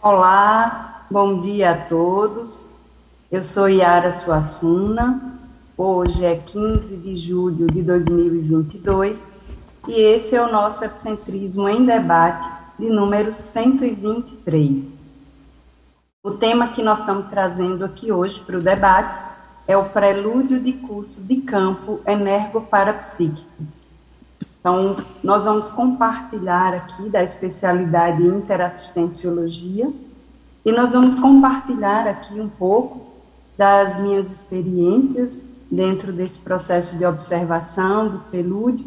Olá, bom dia a todos. Eu sou Yara Suassuna. Hoje é 15 de julho de 2022 e esse é o nosso Epicentrismo em Debate de número 123. O tema que nós estamos trazendo aqui hoje para o debate é o prelúdio de curso de campo energoparapsíquico. Então, nós vamos compartilhar aqui da especialidade interassistenciologia e nós vamos compartilhar aqui um pouco das minhas experiências dentro desse processo de observação do prelúdio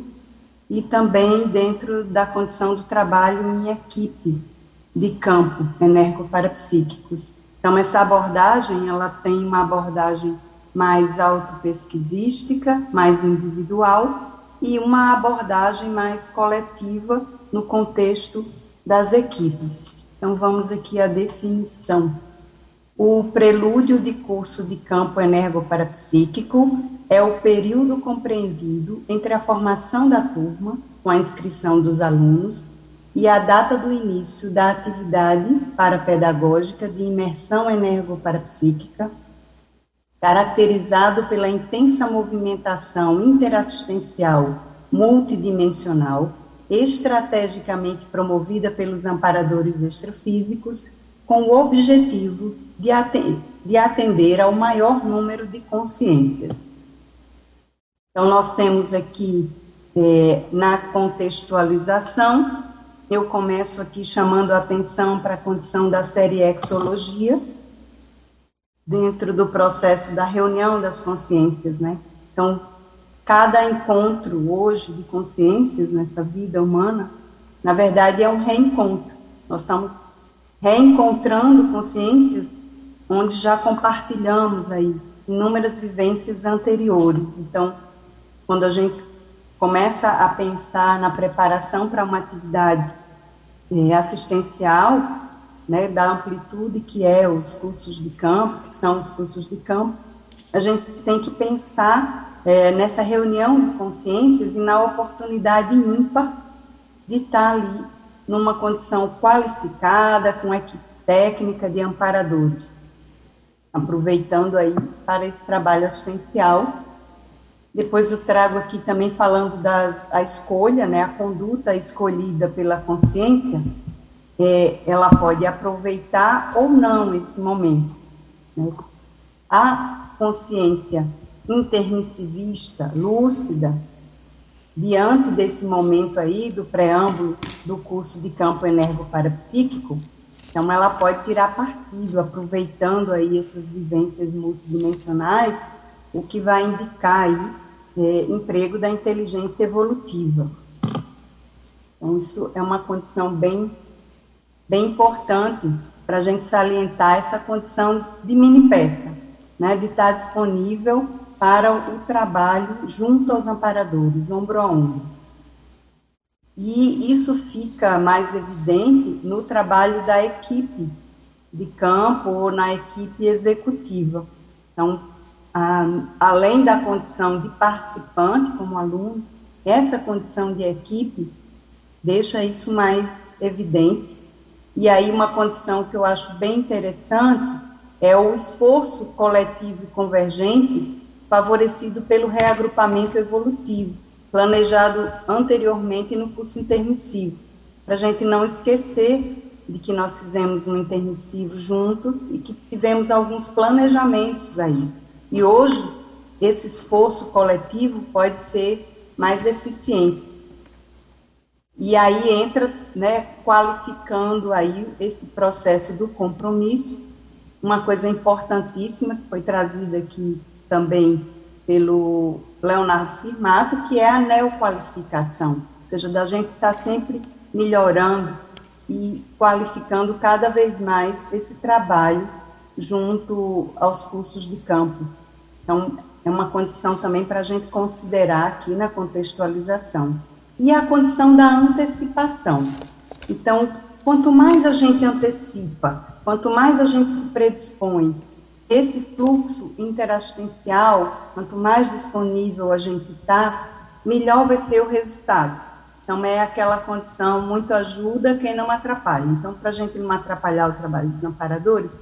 e também dentro da condição do trabalho em equipes de campo energoparapsíquicos. Então, essa abordagem, ela tem uma abordagem mais autopesquisística, mais individual, e uma abordagem mais coletiva no contexto das equipes. Então, vamos aqui à definição. O prelúdio de curso de campo energoparapsíquico é o período compreendido entre a formação da turma, com a inscrição dos alunos, e a data do início da atividade parapedagógica de imersão energoparapsíquica, caracterizado pela intensa movimentação interassistencial multidimensional, estrategicamente promovida pelos amparadores extrafísicos, com o objetivo de, atender, de atender ao maior número de consciências. Então, nós temos aqui, é, na contextualização, eu começo aqui chamando a atenção para a condição da série Exologia, dentro do processo da reunião das consciências, né? Então, cada encontro hoje de consciências nessa vida humana, na verdade é um reencontro. Nós estamos reencontrando consciências onde já compartilhamos aí inúmeras vivências anteriores. Então, quando a gente começa a pensar na preparação para uma atividade eh, assistencial, né, da amplitude que é os cursos de campo, que são os cursos de campo, a gente tem que pensar é, nessa reunião de consciências e na oportunidade ímpar de estar ali numa condição qualificada, com equipe técnica de amparadores, aproveitando aí para esse trabalho assistencial. Depois eu trago aqui também falando das a escolha, né, a conduta escolhida pela consciência, é, ela pode aproveitar ou não esse momento. Né? A consciência intermissivista, lúcida, diante desse momento aí do preâmbulo do curso de campo energoparapsíquico, então ela pode tirar partido, aproveitando aí essas vivências multidimensionais, o que vai indicar aí é, emprego da inteligência evolutiva. Então isso é uma condição bem bem importante para a gente salientar essa condição de mini peça, né, de estar disponível para o trabalho junto aos amparadores, ombro a ombro. E isso fica mais evidente no trabalho da equipe de campo ou na equipe executiva. Então, a, além da condição de participante como aluno, essa condição de equipe deixa isso mais evidente e aí, uma condição que eu acho bem interessante é o esforço coletivo e convergente favorecido pelo reagrupamento evolutivo, planejado anteriormente no curso intermissivo, para a gente não esquecer de que nós fizemos um intermissivo juntos e que tivemos alguns planejamentos aí. E hoje, esse esforço coletivo pode ser mais eficiente. E aí entra, né, qualificando aí esse processo do compromisso, uma coisa importantíssima que foi trazida aqui também pelo Leonardo Firmato, que é a neoqualificação, ou seja, da gente estar tá sempre melhorando e qualificando cada vez mais esse trabalho junto aos cursos de campo. Então, é uma condição também para a gente considerar aqui na contextualização e a condição da antecipação. Então, quanto mais a gente antecipa, quanto mais a gente se predispõe, esse fluxo interassistencial, quanto mais disponível a gente está, melhor vai ser o resultado. Então, é aquela condição, muito ajuda quem não atrapalha. Então, para a gente não atrapalhar o trabalho dos amparadores,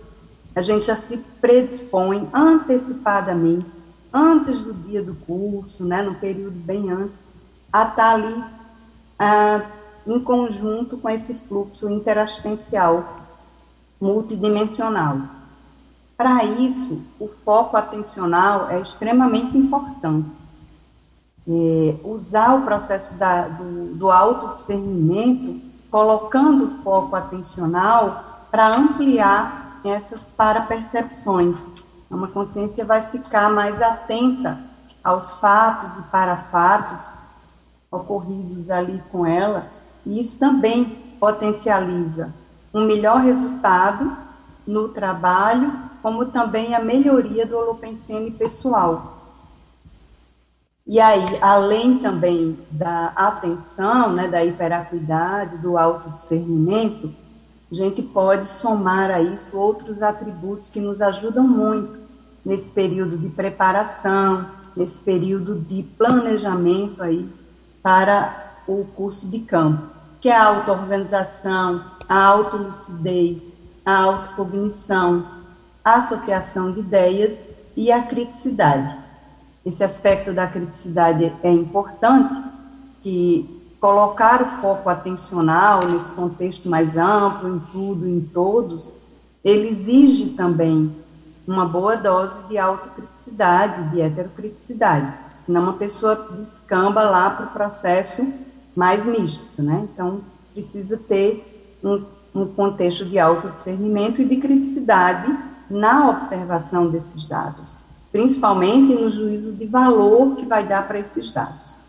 a gente já se predispõe antecipadamente, antes do dia do curso, né, no período bem antes, a estar tá ali ah, em conjunto com esse fluxo interassistencial multidimensional. Para isso, o foco atencional é extremamente importante é, usar o processo da, do, do autodiscernimento, colocando o foco atencional para ampliar essas parapercepções. Uma consciência vai ficar mais atenta aos fatos e parafatos ocorridos ali com ela, e isso também potencializa um melhor resultado no trabalho, como também a melhoria do holopensene pessoal. E aí, além também da atenção, né, da hiperacuidade, do autodiscernimento, a gente pode somar a isso outros atributos que nos ajudam muito nesse período de preparação, nesse período de planejamento aí para o curso de campo, que é a auto-organização, a autolucidez, a autocognição, a associação de ideias e a criticidade. Esse aspecto da criticidade é importante, que colocar o foco atencional nesse contexto mais amplo, em tudo, em todos, ele exige também uma boa dose de autocriticidade, de heterocriticidade, senão uma pessoa descamba lá para o processo mais místico, né? Então, precisa ter um, um contexto de autodiscernimento e de criticidade na observação desses dados principalmente no juízo de valor que vai dar para esses dados.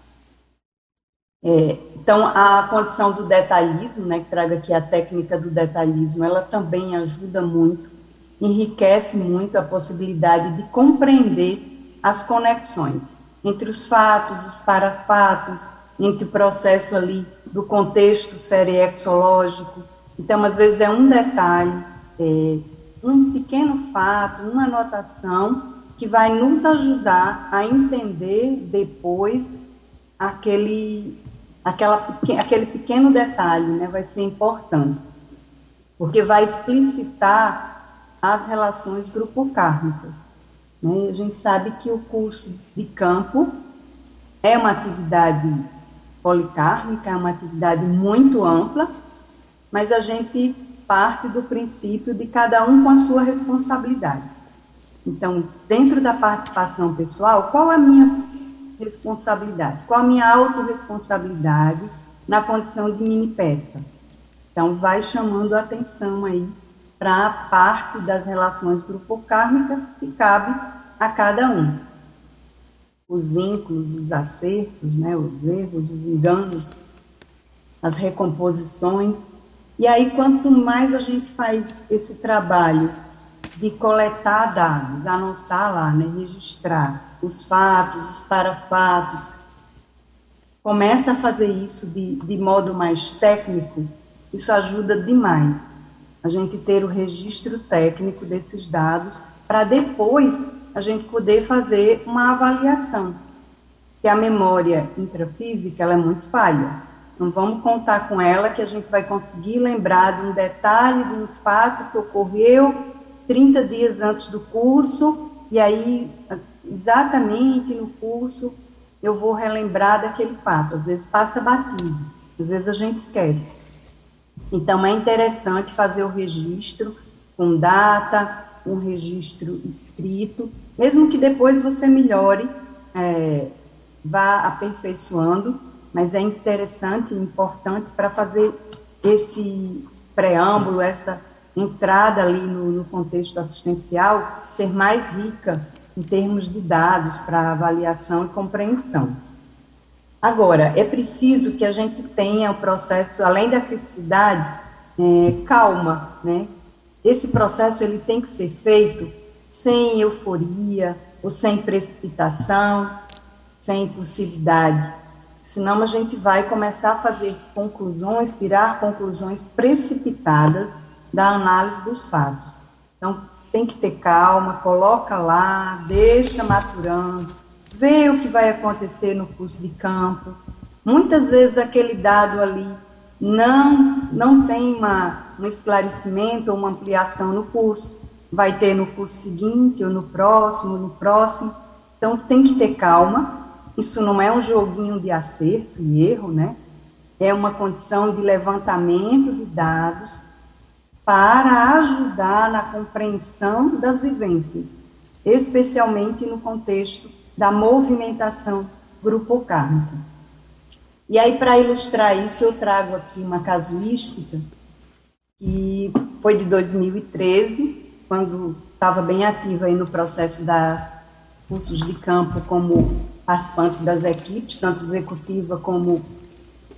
É, então, a condição do detalhismo, né, que traga aqui a técnica do detalhismo, ela também ajuda muito, enriquece muito a possibilidade de compreender as conexões entre os fatos, os parafatos, entre o processo ali do contexto seriexológico. Então, às vezes é um detalhe, é, um pequeno fato, uma anotação que vai nos ajudar a entender depois aquele, aquela, aquele pequeno detalhe, né? Vai ser importante, porque vai explicitar as relações grupo-kármicas. Né? A gente sabe que o curso de campo é uma atividade policármica, é uma atividade muito ampla, mas a gente parte do princípio de cada um com a sua responsabilidade. Então, dentro da participação pessoal, qual a minha responsabilidade? Qual a minha autorresponsabilidade na condição de mini peça? Então, vai chamando a atenção aí para parte das relações grupo-kármicas que cabe a cada um. Os vínculos, os acertos, né, os erros, os enganos, as recomposições. E aí, quanto mais a gente faz esse trabalho de coletar dados, anotar lá, né, registrar os fatos, os parafatos. Começa a fazer isso de, de modo mais técnico, isso ajuda demais a gente ter o registro técnico desses dados para depois a gente poder fazer uma avaliação. Que a memória intrafísica ela é muito falha. Não vamos contar com ela que a gente vai conseguir lembrar de um detalhe, de um fato que ocorreu 30 dias antes do curso, e aí, exatamente no curso, eu vou relembrar daquele fato. Às vezes passa batido, às vezes a gente esquece. Então, é interessante fazer o registro com data, um registro escrito, mesmo que depois você melhore, é, vá aperfeiçoando, mas é interessante e importante para fazer esse preâmbulo, essa entrada ali no, no contexto assistencial ser mais rica em termos de dados para avaliação e compreensão. Agora, é preciso que a gente tenha o processo, além da criticidade, é, calma, né? Esse processo ele tem que ser feito sem euforia, ou sem precipitação, sem impulsividade. Senão a gente vai começar a fazer conclusões, tirar conclusões precipitadas da análise dos fatos. Então, tem que ter calma, coloca lá, deixa maturando, vê o que vai acontecer no curso de campo, Muitas vezes aquele dado ali não, não tem uma, um esclarecimento ou uma ampliação no curso, vai ter no curso seguinte ou no próximo, no próximo. Então tem que ter calma. Isso não é um joguinho de acerto e erro, né? É uma condição de levantamento de dados para ajudar na compreensão das vivências, especialmente no contexto da movimentação grupocármica. E aí, para ilustrar isso, eu trago aqui uma casuística que foi de 2013, quando estava bem ativa aí no processo da cursos de campo como participante das equipes, tanto executiva como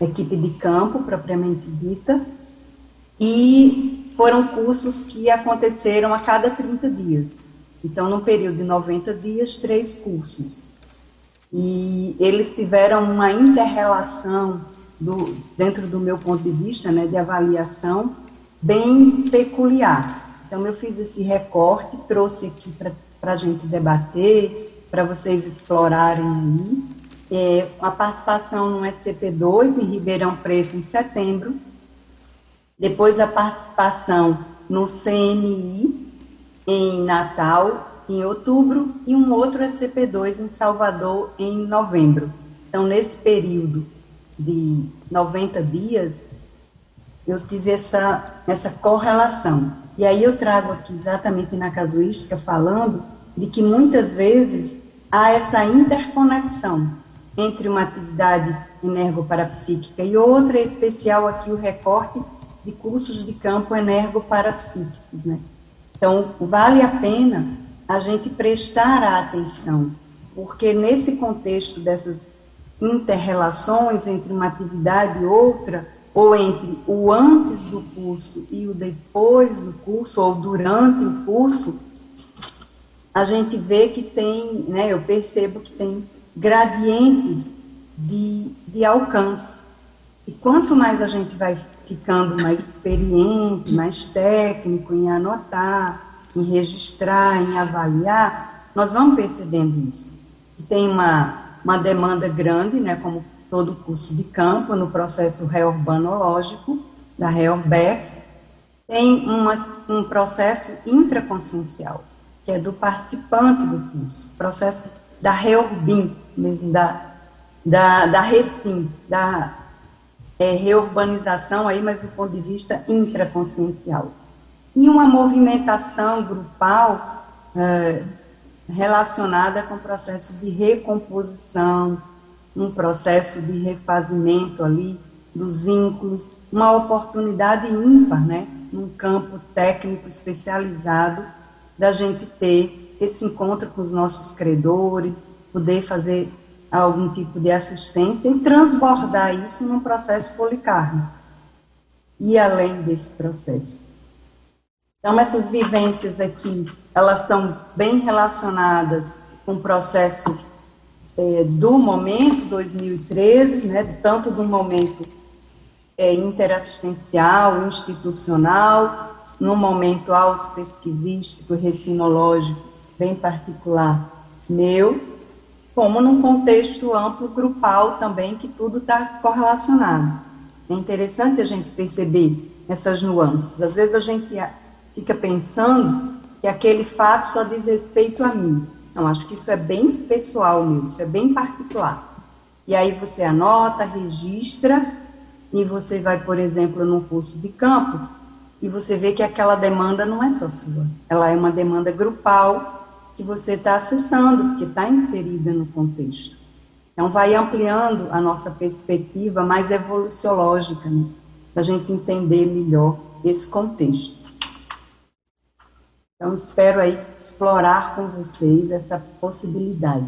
equipe de campo, propriamente dita. E foram cursos que aconteceram a cada 30 dias. Então, num período de 90 dias, três cursos e eles tiveram uma interrelação do, dentro do meu ponto de vista, né, de avaliação, bem peculiar. Então eu fiz esse recorte, trouxe aqui para a gente debater, para vocês explorarem aí. É, a participação no SCP-2 em Ribeirão Preto em setembro, depois a participação no CNI em Natal em outubro e um outro SCP-2 em Salvador em novembro. Então, nesse período de 90 dias, eu tive essa, essa correlação. E aí eu trago aqui exatamente na casuística falando de que muitas vezes há essa interconexão entre uma atividade energoparapsíquica e outra, em especial aqui o recorte de cursos de campo energoparapsíquicos, né? Então, vale a pena a gente prestar atenção, porque nesse contexto dessas interrelações entre uma atividade e outra, ou entre o antes do curso e o depois do curso, ou durante o curso, a gente vê que tem, né, eu percebo que tem gradientes de, de alcance. E quanto mais a gente vai ficando mais experiente, mais técnico em anotar, em registrar, em avaliar, nós vamos percebendo isso. Tem uma, uma demanda grande, né, como todo curso de campo, no processo reurbanológico, da Reurbex, tem uma, um processo intraconsciencial, que é do participante do curso, processo da Reurbin, mesmo da, da, da Recim, da é, reurbanização aí, mas do ponto de vista intraconsciencial. E uma movimentação grupal é, relacionada com o processo de recomposição, um processo de refazimento ali dos vínculos, uma oportunidade ímpar, né, num campo técnico especializado da gente ter esse encontro com os nossos credores, poder fazer algum tipo de assistência e transbordar isso num processo policármico. E além desse processo, então, essas vivências aqui, elas estão bem relacionadas com o processo é, do momento 2013, né, tanto do momento é, interassistencial, institucional, no momento autopesquisístico, recinológico, bem particular meu, como num contexto amplo, grupal também, que tudo está correlacionado. É interessante a gente perceber essas nuances. Às vezes a gente fica pensando que aquele fato só diz respeito a mim. Não, acho que isso é bem pessoal meu, isso é bem particular. E aí você anota, registra, e você vai, por exemplo, num curso de campo, e você vê que aquela demanda não é só sua, ela é uma demanda grupal que você está acessando, porque está inserida no contexto. Então, vai ampliando a nossa perspectiva mais evoluciológica, né? para a gente entender melhor esse contexto. Então, espero aí explorar com vocês essa possibilidade.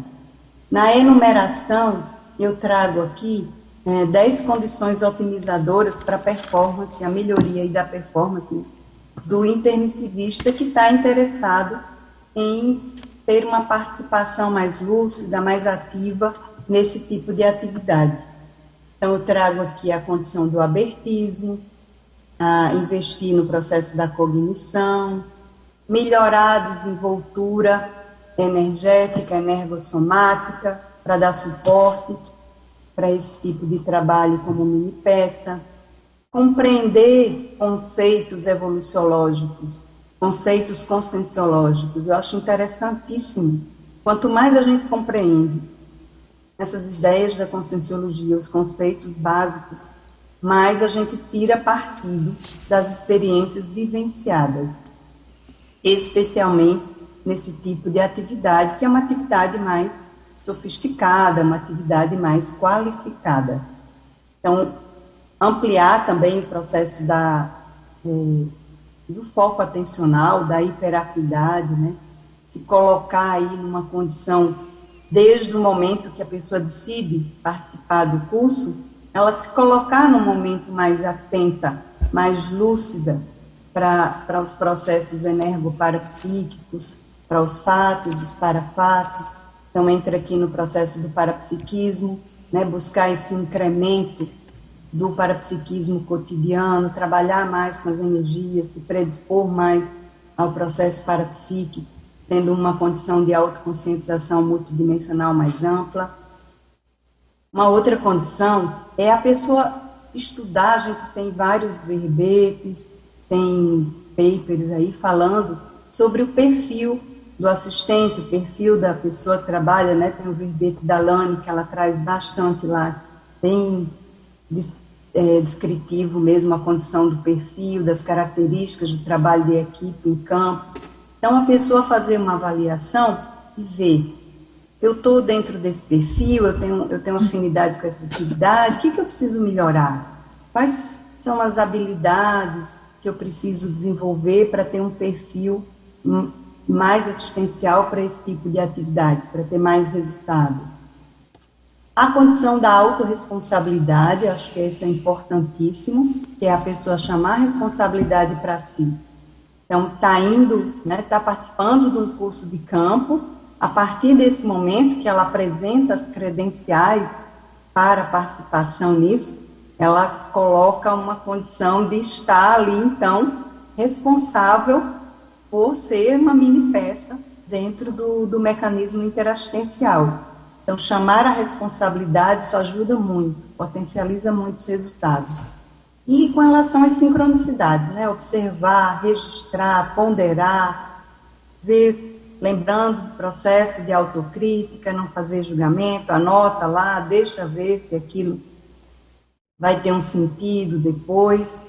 Na enumeração, eu trago aqui é, 10 condições otimizadoras para a performance, a melhoria da performance né, do intermissivista que está interessado em ter uma participação mais lúcida, mais ativa nesse tipo de atividade. Então, eu trago aqui a condição do abertismo, a investir no processo da cognição, melhorar a desenvoltura energética, energossomática, para dar suporte, para esse tipo de trabalho como mini peça, compreender conceitos evoluciológicos, conceitos conscienciológicos. Eu acho interessantíssimo. Quanto mais a gente compreende essas ideias da conscienciologia, os conceitos básicos, mais a gente tira partido das experiências vivenciadas, especialmente nesse tipo de atividade, que é uma atividade mais sofisticada, uma atividade mais qualificada. Então, ampliar também o processo da, do, foco atencional, da hiperacuidade, né? se colocar aí numa condição, desde o momento que a pessoa decide participar do curso, ela se colocar num momento mais atenta, mais lúcida para os processos energoparapsíquicos, para os fatos, os parafatos, então, entra aqui no processo do parapsiquismo, né, buscar esse incremento do parapsiquismo cotidiano, trabalhar mais com as energias, se predispor mais ao processo parapsíquico, tendo uma condição de autoconscientização multidimensional mais ampla. Uma outra condição é a pessoa estudar, a gente tem vários verbetes, tem papers aí falando sobre o perfil do assistente, o perfil da pessoa que trabalha, né? Tem o verbete da Lani, que ela traz bastante lá, bem é, descritivo mesmo a condição do perfil, das características do trabalho de equipe em campo. Então, a pessoa fazer uma avaliação e ver, eu estou dentro desse perfil, eu tenho, eu tenho afinidade com essa atividade, o que, que eu preciso melhorar? Quais são as habilidades que eu preciso desenvolver para ter um perfil mais assistencial para esse tipo de atividade, para ter mais resultado. A condição da autorresponsabilidade, acho que isso é importantíssimo, que é a pessoa chamar a responsabilidade para si. Então, está indo, está né, tá participando de um curso de campo, a partir desse momento que ela apresenta as credenciais para participação nisso, ela coloca uma condição de estar ali, então, responsável por ser uma mini peça dentro do, do mecanismo interassistencial. Então, chamar a responsabilidade isso ajuda muito, potencializa muitos resultados. E com relação às sincronicidades, né? observar, registrar, ponderar, ver, lembrando do processo de autocrítica, não fazer julgamento, anota lá, deixa ver se aquilo vai ter um sentido depois.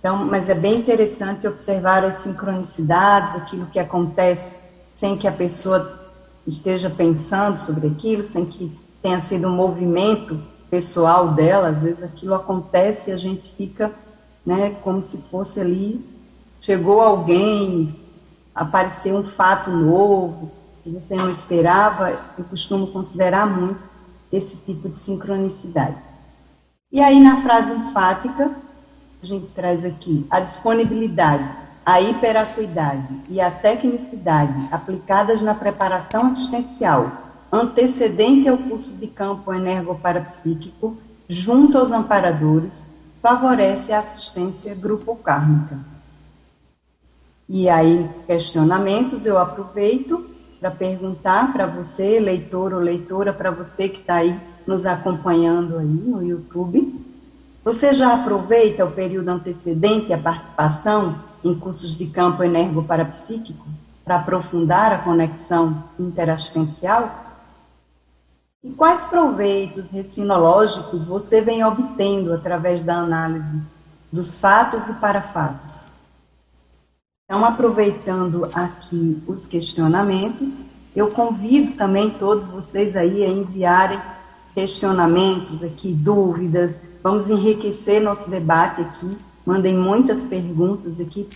Então, mas é bem interessante observar as sincronicidades, aquilo que acontece sem que a pessoa esteja pensando sobre aquilo, sem que tenha sido um movimento pessoal dela, às vezes aquilo acontece e a gente fica, né, como se fosse ali, chegou alguém, apareceu um fato novo, que você não esperava, eu costumo considerar muito esse tipo de sincronicidade. E aí, na frase enfática, a gente traz aqui a disponibilidade, a hiperacuidade e a tecnicidade aplicadas na preparação assistencial antecedente ao curso de campo energoparapsíquico junto aos amparadores favorece a assistência grupo kármica. E aí, questionamentos, eu aproveito para perguntar para você, leitor ou leitora, para você que está aí nos acompanhando aí no YouTube, você já aproveita o período antecedente à participação em cursos de campo energoparapsíquico para aprofundar a conexão interassistencial? E quais proveitos recinológicos você vem obtendo através da análise dos fatos e parafatos? Então, aproveitando aqui os questionamentos, eu convido também todos vocês aí a enviarem questionamentos aqui, dúvidas, Vamos enriquecer nosso debate aqui. Mandem muitas perguntas aqui,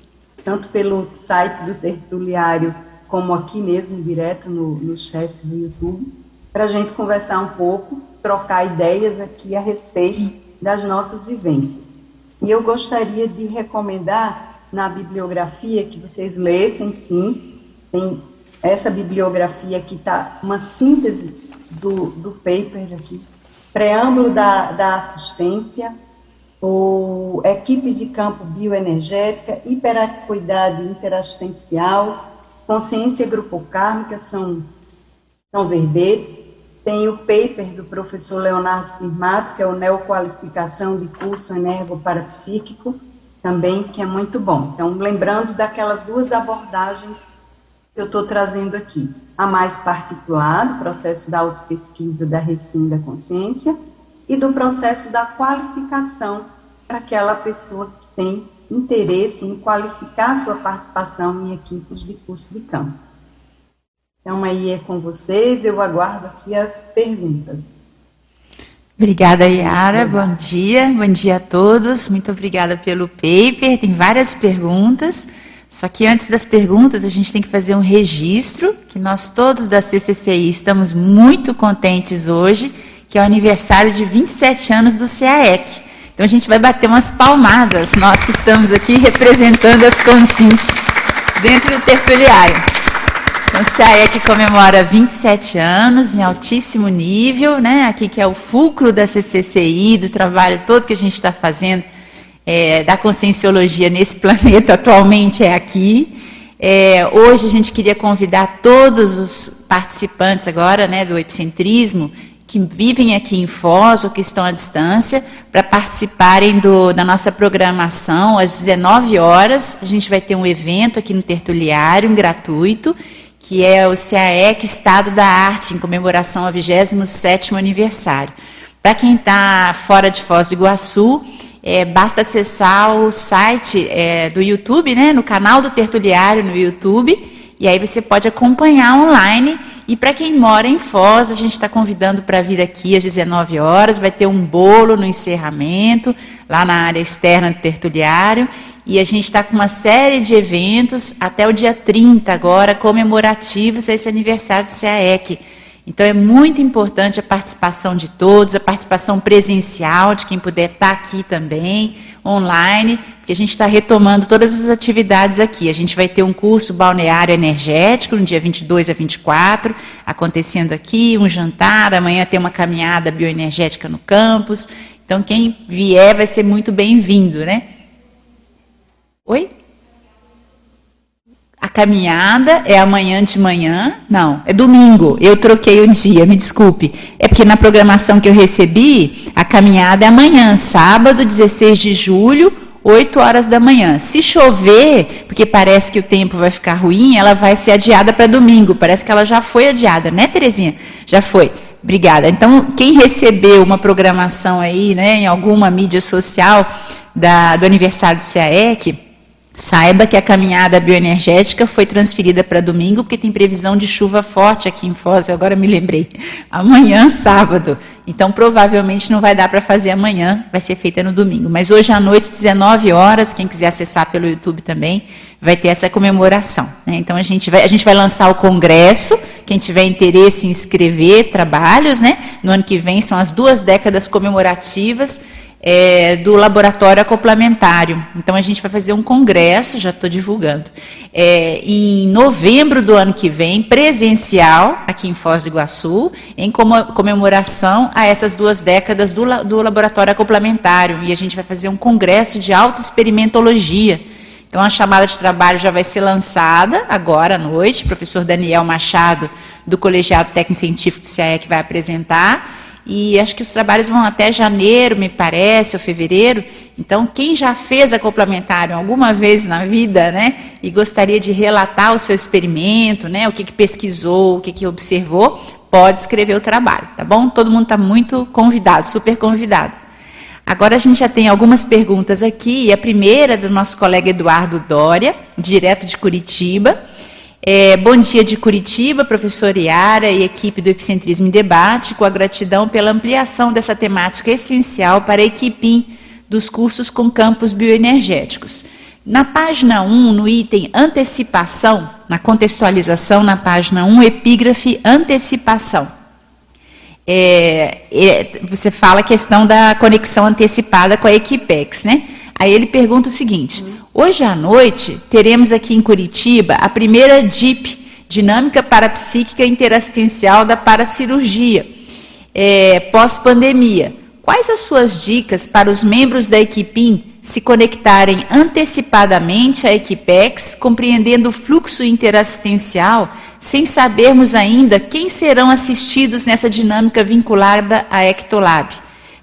tanto pelo site do Tertuliário, como aqui mesmo, direto no, no chat do YouTube, para a gente conversar um pouco, trocar ideias aqui a respeito das nossas vivências. E eu gostaria de recomendar na bibliografia que vocês lessem, sim, tem essa bibliografia aqui está uma síntese do, do paper aqui preâmbulo da, da assistência, o equipe de campo bioenergética, hiperatividade interassistencial, consciência grupocármica, são, são verbetes, tem o paper do professor Leonardo Firmato, que é o Neoqualificação de Curso Energo-Parapsíquico, também, que é muito bom. Então, lembrando daquelas duas abordagens que eu estou trazendo aqui. A mais particular, do processo da autopesquisa da Recim da Consciência, e do processo da qualificação para aquela pessoa que tem interesse em qualificar sua participação em equipes de curso de campo. Então, aí é com vocês, eu aguardo aqui as perguntas. Obrigada, Yara. Bom dia, bom dia a todos. Muito obrigada pelo paper. Tem várias perguntas. Só que antes das perguntas, a gente tem que fazer um registro, que nós todos da CCCI estamos muito contentes hoje, que é o aniversário de 27 anos do CAEC. Então a gente vai bater umas palmadas, nós que estamos aqui representando as consins dentro do tertuliário. Então, o CAEC comemora 27 anos em altíssimo nível, né? Aqui que é o fulcro da CCCI, do trabalho todo que a gente está fazendo é, da conscienciologia nesse planeta atualmente é aqui. É, hoje a gente queria convidar todos os participantes agora, né, do epicentrismo que vivem aqui em Foz ou que estão à distância para participarem do, da nossa programação às 19 horas. A gente vai ter um evento aqui no Tertuliário, um gratuito, que é o CAEC Estado da Arte, em comemoração ao 27º aniversário. Para quem está fora de Foz do Iguaçu, é, basta acessar o site é, do YouTube, né, no canal do Tertuliário no YouTube, e aí você pode acompanhar online e para quem mora em Foz, a gente está convidando para vir aqui às 19 horas. Vai ter um bolo no encerramento, lá na área externa do tertuliário. E a gente está com uma série de eventos até o dia 30 agora, comemorativos a esse aniversário do CAEC. Então é muito importante a participação de todos, a participação presencial de quem puder estar tá aqui também, online, porque a gente está retomando todas as atividades aqui. A gente vai ter um curso balneário energético no dia 22 a 24, acontecendo aqui, um jantar, amanhã tem uma caminhada bioenergética no campus. Então quem vier vai ser muito bem-vindo, né? Oi? A caminhada é amanhã de manhã? Não, é domingo. Eu troquei o dia, me desculpe. É porque na programação que eu recebi, a caminhada é amanhã, sábado, 16 de julho, 8 horas da manhã. Se chover, porque parece que o tempo vai ficar ruim, ela vai ser adiada para domingo. Parece que ela já foi adiada, né, Terezinha? Já foi. Obrigada. Então, quem recebeu uma programação aí, né, em alguma mídia social da, do aniversário do CAEC, Saiba que a caminhada bioenergética foi transferida para domingo, porque tem previsão de chuva forte aqui em Foz, agora me lembrei. Amanhã, sábado. Então, provavelmente não vai dar para fazer amanhã, vai ser feita no domingo. Mas hoje à noite, 19 horas, quem quiser acessar pelo YouTube também, vai ter essa comemoração. Né? Então, a gente, vai, a gente vai lançar o congresso, quem tiver interesse em escrever trabalhos, né? no ano que vem são as duas décadas comemorativas é, do laboratório acoplamentário. Então a gente vai fazer um congresso, já estou divulgando, é, em novembro do ano que vem, presencial, aqui em Foz do Iguaçu, em comemoração a essas duas décadas do, do laboratório acoplamentário. E a gente vai fazer um congresso de autoexperimentologia. Então a chamada de trabalho já vai ser lançada agora à noite. O professor Daniel Machado, do Colegiado Técnico Científico do CIAE, vai apresentar. E acho que os trabalhos vão até janeiro, me parece, ou fevereiro. Então, quem já fez acoplamentário alguma vez na vida, né, e gostaria de relatar o seu experimento, né, o que, que pesquisou, o que, que observou, pode escrever o trabalho, tá bom? Todo mundo está muito convidado, super convidado. Agora a gente já tem algumas perguntas aqui, e a primeira é do nosso colega Eduardo Dória, direto de Curitiba. É, bom dia de Curitiba, professor Iara e equipe do Epicentrismo em Debate, com a gratidão pela ampliação dessa temática essencial para a equipe dos cursos com campos bioenergéticos. Na página 1, no item antecipação, na contextualização, na página 1, epígrafe antecipação. É, é, você fala a questão da conexão antecipada com a Equipex, né? Aí ele pergunta o seguinte: Hoje à noite, teremos aqui em Curitiba a primeira DIP, Dinâmica Parapsíquica Interassistencial da Paracirurgia, é, pós-pandemia. Quais as suas dicas para os membros da Equipim se conectarem antecipadamente à Equipex, compreendendo o fluxo interassistencial, sem sabermos ainda quem serão assistidos nessa dinâmica vinculada à Ectolab.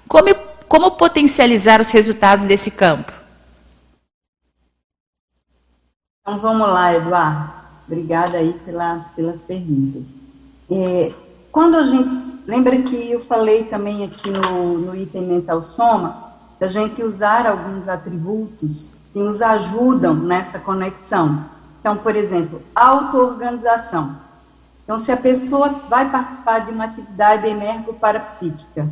Como, como potencializar os resultados desse campo? Então vamos lá, Eduardo. Obrigada aí pela, pelas perguntas. É, quando a gente. Lembra que eu falei também aqui no, no item mental soma, da gente usar alguns atributos que nos ajudam nessa conexão. Então, por exemplo, auto-organização. Então, se a pessoa vai participar de uma atividade energo-parapsíquica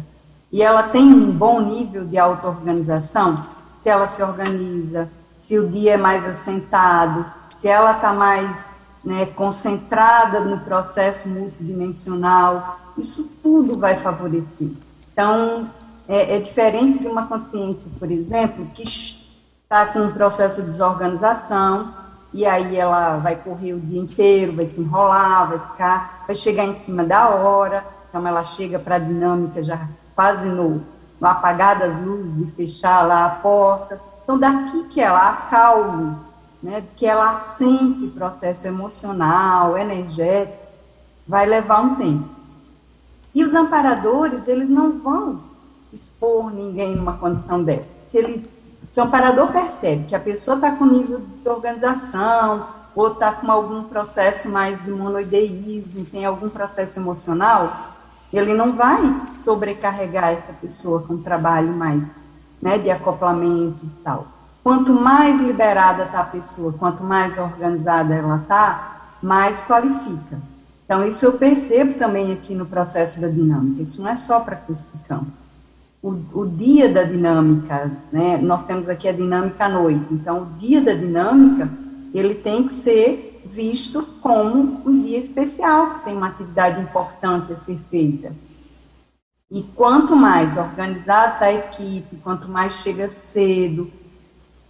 e ela tem um bom nível de auto-organização, se ela se organiza, se o dia é mais assentado, se ela está mais né, concentrada no processo multidimensional, isso tudo vai favorecer. Então, é, é diferente de uma consciência, por exemplo, que está com um processo de desorganização, e aí ela vai correr o dia inteiro, vai se enrolar, vai ficar, vai chegar em cima da hora, então ela chega para a dinâmica já quase no, no apagar das luzes, de fechar lá a porta. Então, daqui que ela acalme, né, que ela assente processo emocional, energético, vai levar um tempo. E os amparadores, eles não vão expor ninguém numa condição dessa. Se, ele, se o amparador percebe que a pessoa está com nível de desorganização, ou está com algum processo mais de monoideísmo, tem algum processo emocional, ele não vai sobrecarregar essa pessoa com trabalho mais né, de acoplamentos e tal. Quanto mais liberada está a pessoa, quanto mais organizada ela está, mais qualifica. Então, isso eu percebo também aqui no processo da dinâmica. Isso não é só para custo de campo. O, o, dia da dinâmica, né, nós temos aqui a dinâmica à noite. Então, o dia da dinâmica, ele tem que ser visto como um dia especial, que tem uma atividade importante a ser feita. E quanto mais organizada a equipe, quanto mais chega cedo,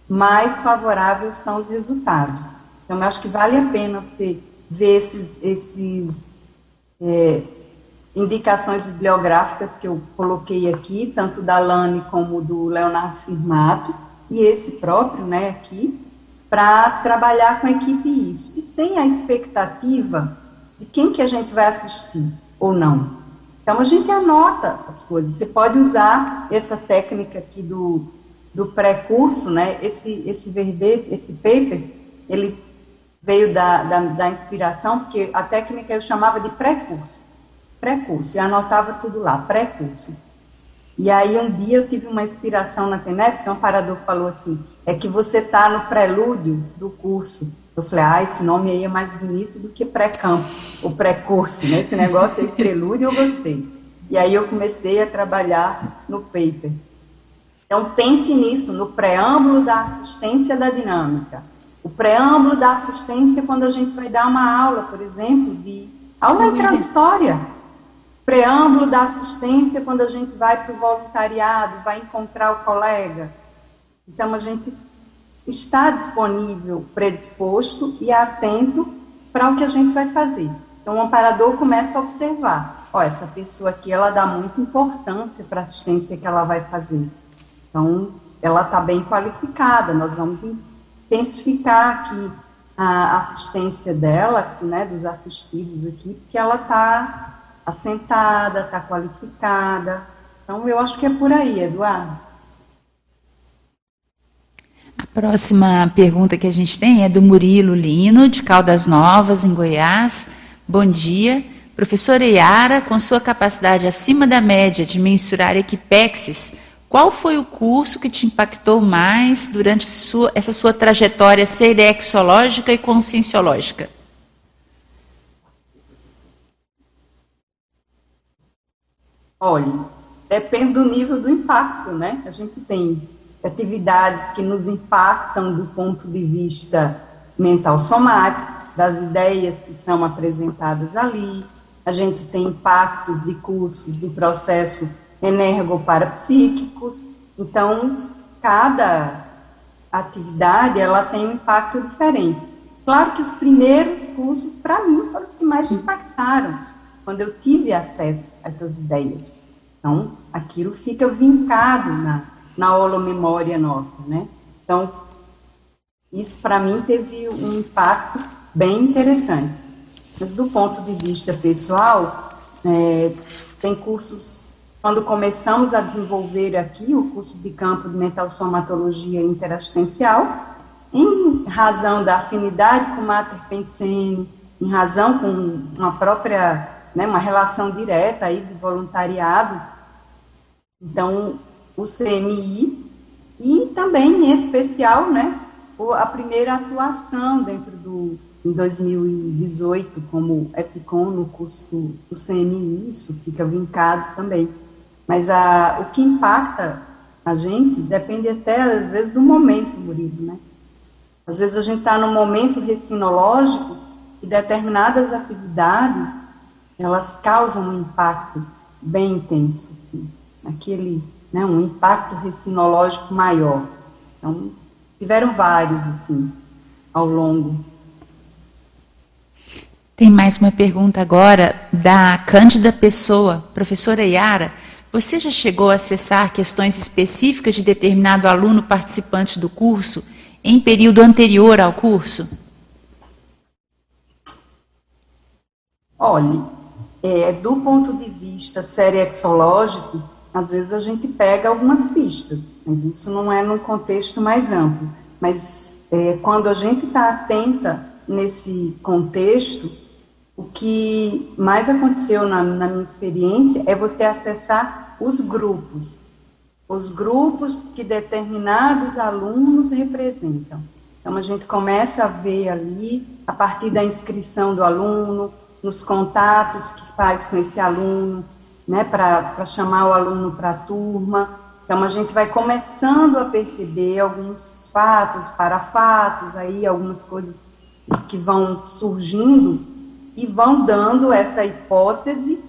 mais favoráveis são os resultados. Então, eu acho que vale a pena você ver esses, esses é, indicações bibliográficas que eu coloquei aqui, tanto da Lani como do Leonardo Firmato, e esse próprio, né, aqui, para trabalhar com a equipe isso. E sem a expectativa de quem que a gente vai assistir ou não. Então, a gente anota as coisas. Você pode usar essa técnica aqui do do pré-curso, né, esse, esse verbete, esse paper, ele veio da, da, da, inspiração, porque a técnica eu chamava de pré-curso. Pré-curso, e anotava tudo lá, pré-curso. E aí um dia eu tive uma inspiração na TENEP, um parador falou assim, é que você está no prelúdio do curso. Eu falei, ah, esse nome aí é mais bonito do que pré-campo, o pré-curso, né? Esse negócio aí, prelúdio, eu gostei. E aí eu comecei a trabalhar no paper. Então, pense nisso, no preâmbulo da assistência da dinâmica. O preâmbulo da assistência, quando a gente vai dar uma aula, por exemplo, de aula introdutória. Preâmbulo da assistência, quando a gente vai para o voluntariado, vai encontrar o colega. Então, a gente está disponível, predisposto e atento para o que a gente vai fazer. Então, o amparador começa a observar. Ó, essa pessoa aqui, ela dá muita importância para a assistência que ela vai fazer. Então, ela está bem qualificada, nós vamos intensificar aqui a assistência dela, né, dos assistidos aqui, porque ela está assentada, está qualificada. Então, eu acho que é por aí, Eduardo. Próxima pergunta que a gente tem é do Murilo Lino, de Caldas Novas, em Goiás. Bom dia. Professora Iara, com sua capacidade acima da média de mensurar equipexes, qual foi o curso que te impactou mais durante sua, essa sua trajetória serexológica e conscienciológica? Olha, depende do nível do impacto, né? A gente tem atividades que nos impactam do ponto de vista mental somático, das ideias que são apresentadas ali. A gente tem impactos de cursos do processo energoparapsíquicos. Então, cada atividade ela tem um impacto diferente. Claro que os primeiros cursos, para mim, foram os que mais impactaram, quando eu tive acesso a essas ideias. Então, aquilo fica vincado na, na holomemória nossa, né? Então, isso para mim teve um impacto bem interessante. Mas do ponto de vista pessoal, é, tem cursos, quando começamos a desenvolver aqui o curso de campo de mental somatologia interassistencial, em razão da afinidade com Mater Pensene, em razão com uma própria, né, uma relação direta aí de voluntariado, então o CMI e também em especial, né, a primeira atuação dentro do em 2018 como EPICOM no curso do, CMI, isso fica vincado também. Mas a, o que impacta a gente depende até, às vezes, do momento, Murilo, né? Às vezes a gente está num momento recinológico e determinadas atividades, elas causam um impacto bem intenso, assim, aquele, né, um impacto recinológico maior. Então, tiveram vários, assim, ao longo tem mais uma pergunta agora da Cândida Pessoa. Professora Yara, você já chegou a acessar questões específicas de determinado aluno participante do curso em período anterior ao curso? Olhe, é, do ponto de vista seriexológico, às vezes a gente pega algumas pistas, mas isso não é num contexto mais amplo. Mas é, quando a gente está atenta nesse contexto, o que mais aconteceu na, na minha experiência é você acessar os grupos, os grupos que determinados alunos representam. Então, a gente começa a ver ali, a partir da inscrição do aluno, nos contatos que faz com esse aluno, né, para chamar o aluno para a turma. Então, a gente vai começando a perceber alguns fatos, parafatos, aí, algumas coisas que vão surgindo e vão dando essa hipótese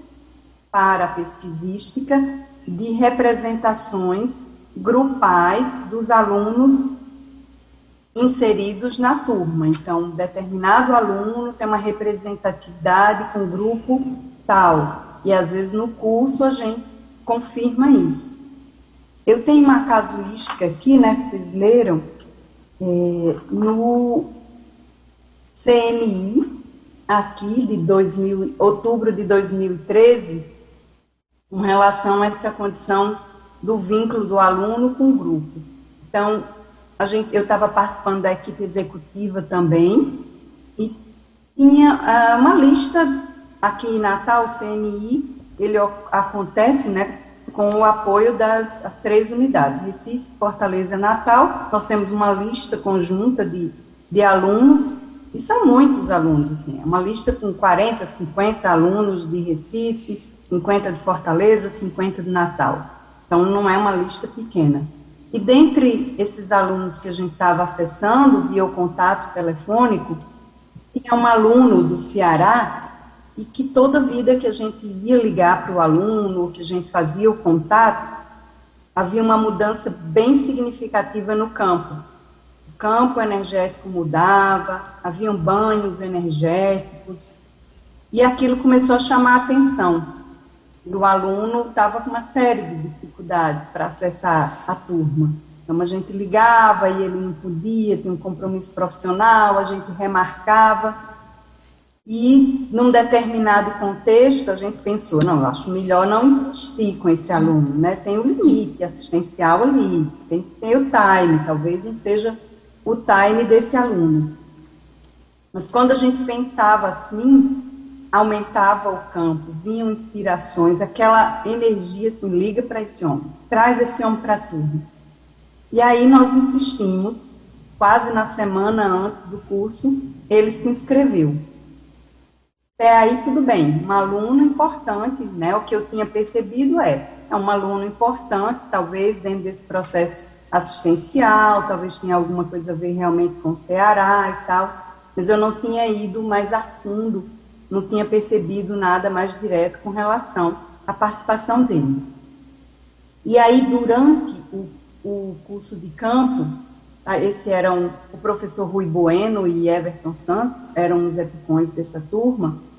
para a pesquisística de representações grupais dos alunos inseridos na turma. Então, determinado aluno tem uma representatividade com grupo tal, e às vezes no curso a gente confirma isso. Eu tenho uma casuística aqui, né, vocês leram, é, no CMI, aqui de 2000, outubro de 2013, com relação a essa condição do vínculo do aluno com o grupo. Então, a gente, eu estava participando da equipe executiva também e tinha uh, uma lista aqui em Natal, o CMI, ele acontece, né, com o apoio das as três unidades, Recife, Fortaleza e Natal. Nós temos uma lista conjunta de, de alunos e são muitos alunos, assim, é uma lista com 40, 50 alunos de Recife, 50 de Fortaleza, 50 de Natal. Então, não é uma lista pequena. E dentre esses alunos que a gente estava acessando via o contato telefônico, tinha um aluno do Ceará e que toda vida que a gente ia ligar para o aluno, que a gente fazia o contato, havia uma mudança bem significativa no campo campo energético mudava, haviam banhos energéticos, e aquilo começou a chamar a atenção. O aluno estava com uma série de dificuldades para acessar a turma. Então a gente ligava e ele não podia, tinha um compromisso profissional, a gente remarcava. E num determinado contexto a gente pensou, não, acho melhor não insistir com esse aluno, né? Tem o um limite assistencial ali, tem ter o time, talvez não seja o time desse aluno. Mas quando a gente pensava assim, aumentava o campo, vinham inspirações, aquela energia assim, liga para esse homem, traz esse homem para tudo. E aí nós insistimos, quase na semana antes do curso, ele se inscreveu. Até aí tudo bem, um aluno importante, né? O que eu tinha percebido é, é um aluno importante, talvez dentro desse processo assistencial, talvez tinha alguma coisa a ver realmente com o Ceará e tal, mas eu não tinha ido mais a fundo, não tinha percebido nada mais direto com relação à participação dele. E aí, durante o, o curso de campo, ah, esse eram o professor Rui Bueno e Everton Santos, eram os epicões dessa turma,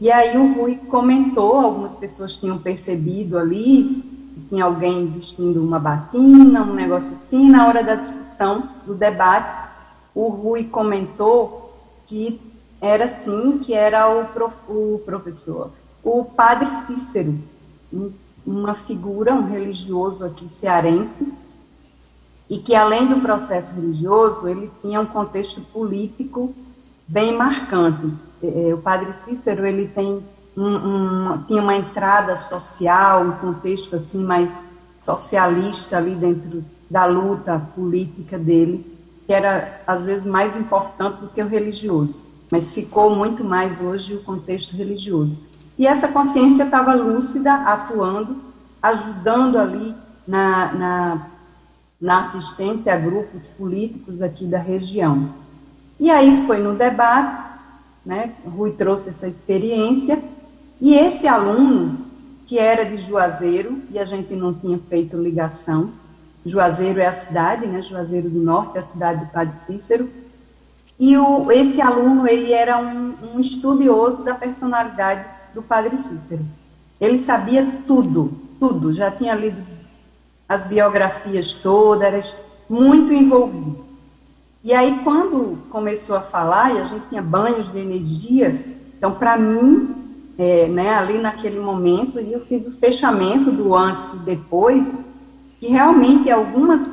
e aí o Rui comentou, algumas pessoas tinham percebido ali, tinha alguém vestindo uma batina, um negócio assim. Na hora da discussão, do debate, o Rui comentou que era sim, que era o, prof, o professor, o padre Cícero, uma figura, um religioso aqui cearense, e que além do processo religioso, ele tinha um contexto político bem marcante. É, é, o padre Cícero, ele tem um, um, tinha uma entrada social, um contexto assim mais socialista ali dentro da luta política dele, que era às vezes mais importante do que o religioso, mas ficou muito mais hoje o contexto religioso. E essa consciência estava lúcida, atuando, ajudando ali na, na, na assistência a grupos políticos aqui da região. E aí foi no debate, né? Rui trouxe essa experiência, e esse aluno, que era de Juazeiro, e a gente não tinha feito ligação, Juazeiro é a cidade, né? Juazeiro do Norte, a cidade de Padre Cícero, e o, esse aluno, ele era um, um estudioso da personalidade do Padre Cícero. Ele sabia tudo, tudo, já tinha lido as biografias todas, era muito envolvido. E aí, quando começou a falar, e a gente tinha banhos de energia, então, para mim, é, né, ali naquele momento, eu fiz o fechamento do antes e depois, e realmente algumas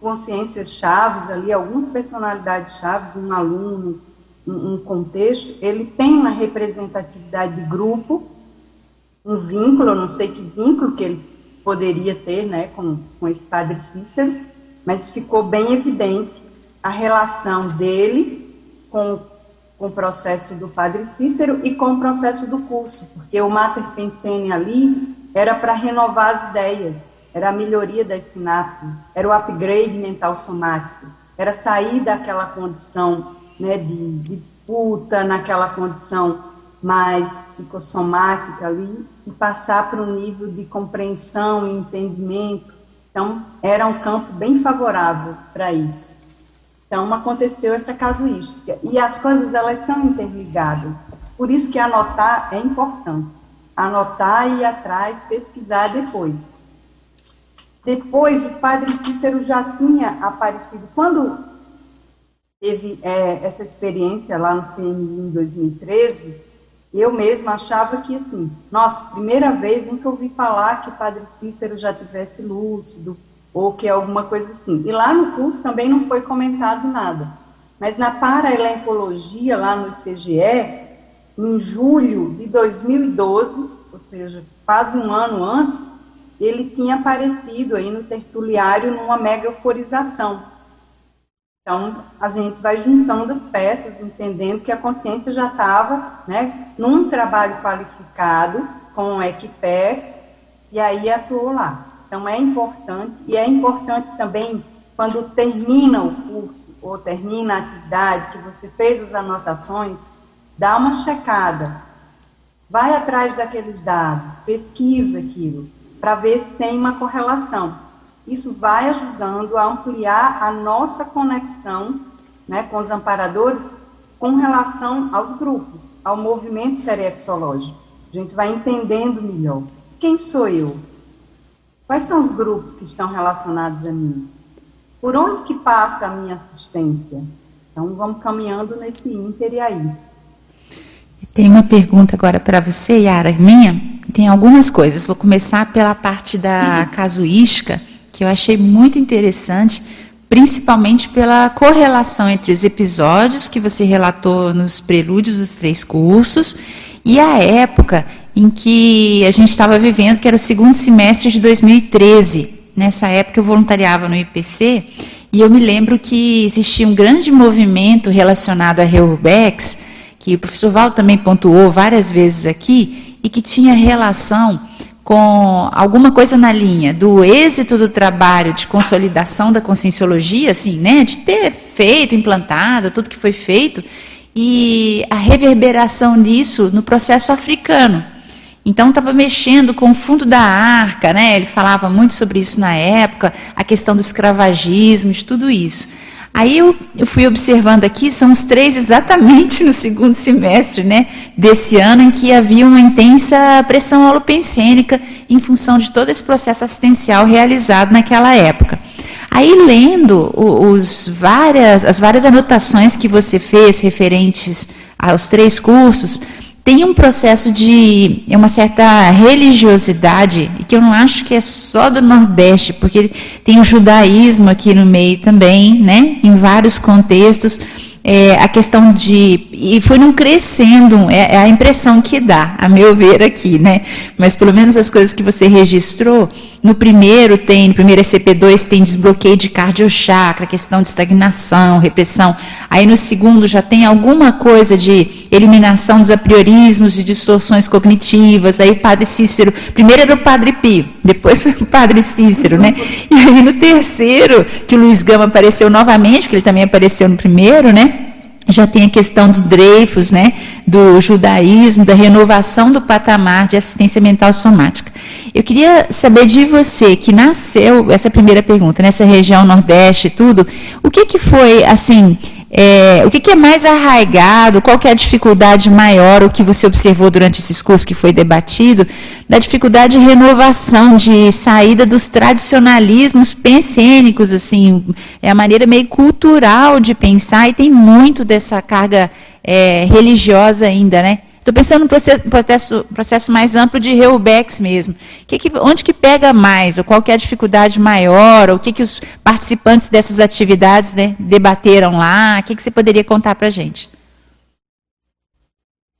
consciências chaves ali, algumas personalidades chaves, um aluno, um contexto, ele tem uma representatividade de grupo, um vínculo, eu não sei que vínculo que ele poderia ter né, com, com esse padre Cícero, mas ficou bem evidente a relação dele com, com o processo do padre Cícero e com o processo do curso, porque o Mater Pensene ali era para renovar as ideias, era a melhoria das sinapses, era o upgrade mental somático, era sair daquela condição né, de, de disputa, naquela condição mais psicossomática ali, e passar para um nível de compreensão e entendimento. Então, era um campo bem favorável para isso. Então, aconteceu essa casuística. E as coisas, elas são interligadas. Por isso que anotar é importante. Anotar e ir atrás, pesquisar depois. Depois, o padre Cícero já tinha aparecido. Quando teve é, essa experiência lá no CNI em 2013, eu mesma achava que, assim, nossa, primeira vez, nunca ouvi falar que o Padre Cícero já tivesse lúcido, ou que alguma coisa assim. E lá no curso também não foi comentado nada. Mas na paraelencologia, lá no ICGE, em julho de 2012, ou seja, quase um ano antes, ele tinha aparecido aí no tertuliário numa mega euforização então, a gente vai juntando as peças, entendendo que a consciência já estava né, num trabalho qualificado com o Equipex, e aí atuou lá. Então, é importante, e é importante também, quando termina o curso, ou termina a atividade, que você fez as anotações, dá uma checada. Vai atrás daqueles dados, pesquisa aquilo, para ver se tem uma correlação. Isso vai ajudando a ampliar a nossa conexão né, com os amparadores com relação aos grupos, ao movimento serexológico. A gente vai entendendo melhor. Quem sou eu? Quais são os grupos que estão relacionados a mim? Por onde que passa a minha assistência? Então vamos caminhando nesse ínter e aí. Tem uma pergunta agora para você, Yara, minha. Tem algumas coisas. Vou começar pela parte da casuística que eu achei muito interessante, principalmente pela correlação entre os episódios que você relatou nos prelúdios dos três cursos e a época em que a gente estava vivendo, que era o segundo semestre de 2013. Nessa época eu voluntariava no IPC e eu me lembro que existia um grande movimento relacionado a Reurbex, que o professor Val também pontuou várias vezes aqui, e que tinha relação com alguma coisa na linha do êxito do trabalho de consolidação da conscienciologia, assim, né, de ter feito, implantado tudo que foi feito, e a reverberação disso no processo africano. Então estava mexendo com o fundo da arca, né? Ele falava muito sobre isso na época, a questão do escravagismo, de tudo isso. Aí eu, eu, fui observando aqui, são os três exatamente no segundo semestre né, desse ano, em que havia uma intensa pressão holopensênica em função de todo esse processo assistencial realizado naquela época. Aí, lendo os várias, as várias anotações que você fez referentes aos três cursos, tem um processo de é uma certa religiosidade, que eu não acho que é só do Nordeste, porque tem o judaísmo aqui no meio também, né, em vários contextos é, a questão de. E foi não crescendo, é, é, a impressão que dá, a meu ver aqui, né? Mas pelo menos as coisas que você registrou, no primeiro tem, no primeiro SCP-2 tem desbloqueio de cardiochakra, questão de estagnação, repressão. Aí no segundo já tem alguma coisa de eliminação dos apriorismos, de distorções cognitivas. Aí o padre Cícero, primeiro era o padre Pio, depois foi o padre Cícero, né? E aí no terceiro, que o Luiz Gama apareceu novamente, que ele também apareceu no primeiro, né? Já tem a questão do Dreyfus, né, do judaísmo, da renovação do patamar de assistência mental somática. Eu queria saber de você, que nasceu, essa primeira pergunta, nessa região Nordeste e tudo, o que, que foi, assim, é, o que, que, é mais arraigado? Qual que é a dificuldade maior, o que você observou durante esses cursos que foi debatido, da dificuldade de renovação, de saída dos tradicionalismos pensênicos, assim, é a maneira meio cultural de pensar e tem muito dessa carga é, religiosa ainda, né? Estou pensando no processo, processo, mais amplo de Reubex mesmo. Que que, onde que pega mais? Ou qual que é a dificuldade maior? Ou o que, que os participantes dessas atividades né, debateram lá? O que, que você poderia contar para a gente?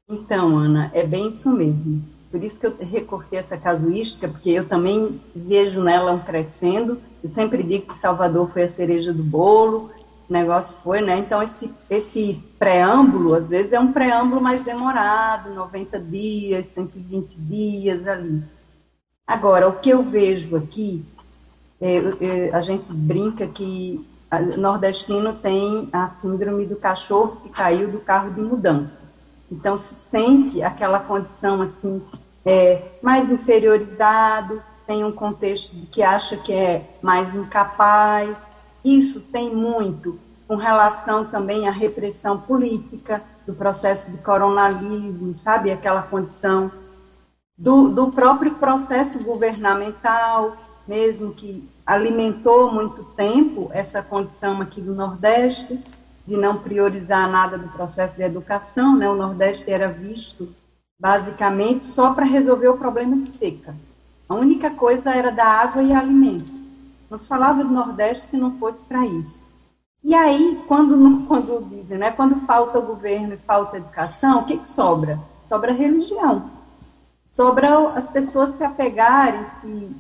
Então, Ana, é bem isso mesmo. Por isso que eu recortei essa casuística, porque eu também vejo nela um crescendo. Eu sempre digo que Salvador foi a cereja do bolo, o negócio foi, né? Então, esse, esse preâmbulo, às vezes, é um preâmbulo mais demorado, 90 dias, 120 dias ali. Agora, o que eu vejo aqui, é, é, a gente brinca que nordestino tem a síndrome do cachorro que caiu do carro de mudança. Então, se sente aquela condição, assim, é, mais inferiorizado, tem um contexto que acha que é mais incapaz, isso tem muito com relação também à repressão política, do processo de coronalismo, sabe? Aquela condição do, do próprio processo governamental, mesmo que alimentou muito tempo essa condição aqui do Nordeste, de não priorizar nada do processo de educação, né? O Nordeste era visto basicamente só para resolver o problema de seca. A única coisa era da água e alimento. Não se falava do Nordeste se não fosse para isso. E aí, quando, quando dizem, né, quando falta governo e falta educação, o que, que sobra? Sobra religião. Sobra as pessoas se apegarem, se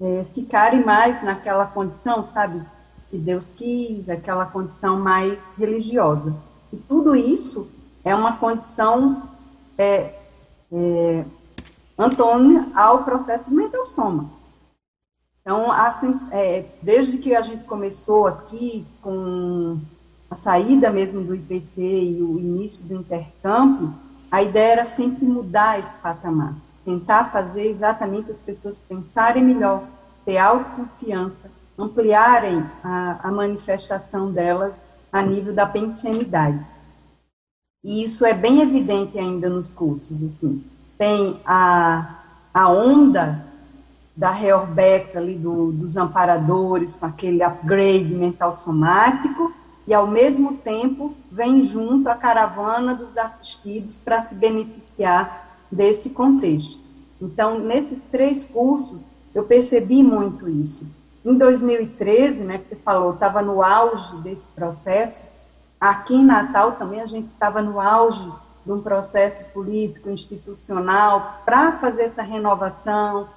é, ficarem mais naquela condição, sabe, que Deus quis, aquela condição mais religiosa. E tudo isso é uma condição é, é, antônima ao processo de mental soma. Então, assim, é, desde que a gente começou aqui com a saída mesmo do IPC e o início do intercâmbio, a ideia era sempre mudar esse patamar, tentar fazer exatamente as pessoas pensarem melhor, ter autoconfiança, ampliarem a, a manifestação delas a nível da pensenidade. E isso é bem evidente ainda nos cursos, assim. Tem a, a onda da Reorbex, ali do, dos amparadores, com aquele upgrade mental somático, e ao mesmo tempo vem junto a caravana dos assistidos para se beneficiar desse contexto. Então, nesses três cursos, eu percebi muito isso. Em 2013, né, que você falou, estava no auge desse processo. Aqui em Natal também a gente estava no auge de um processo político, institucional, para fazer essa renovação,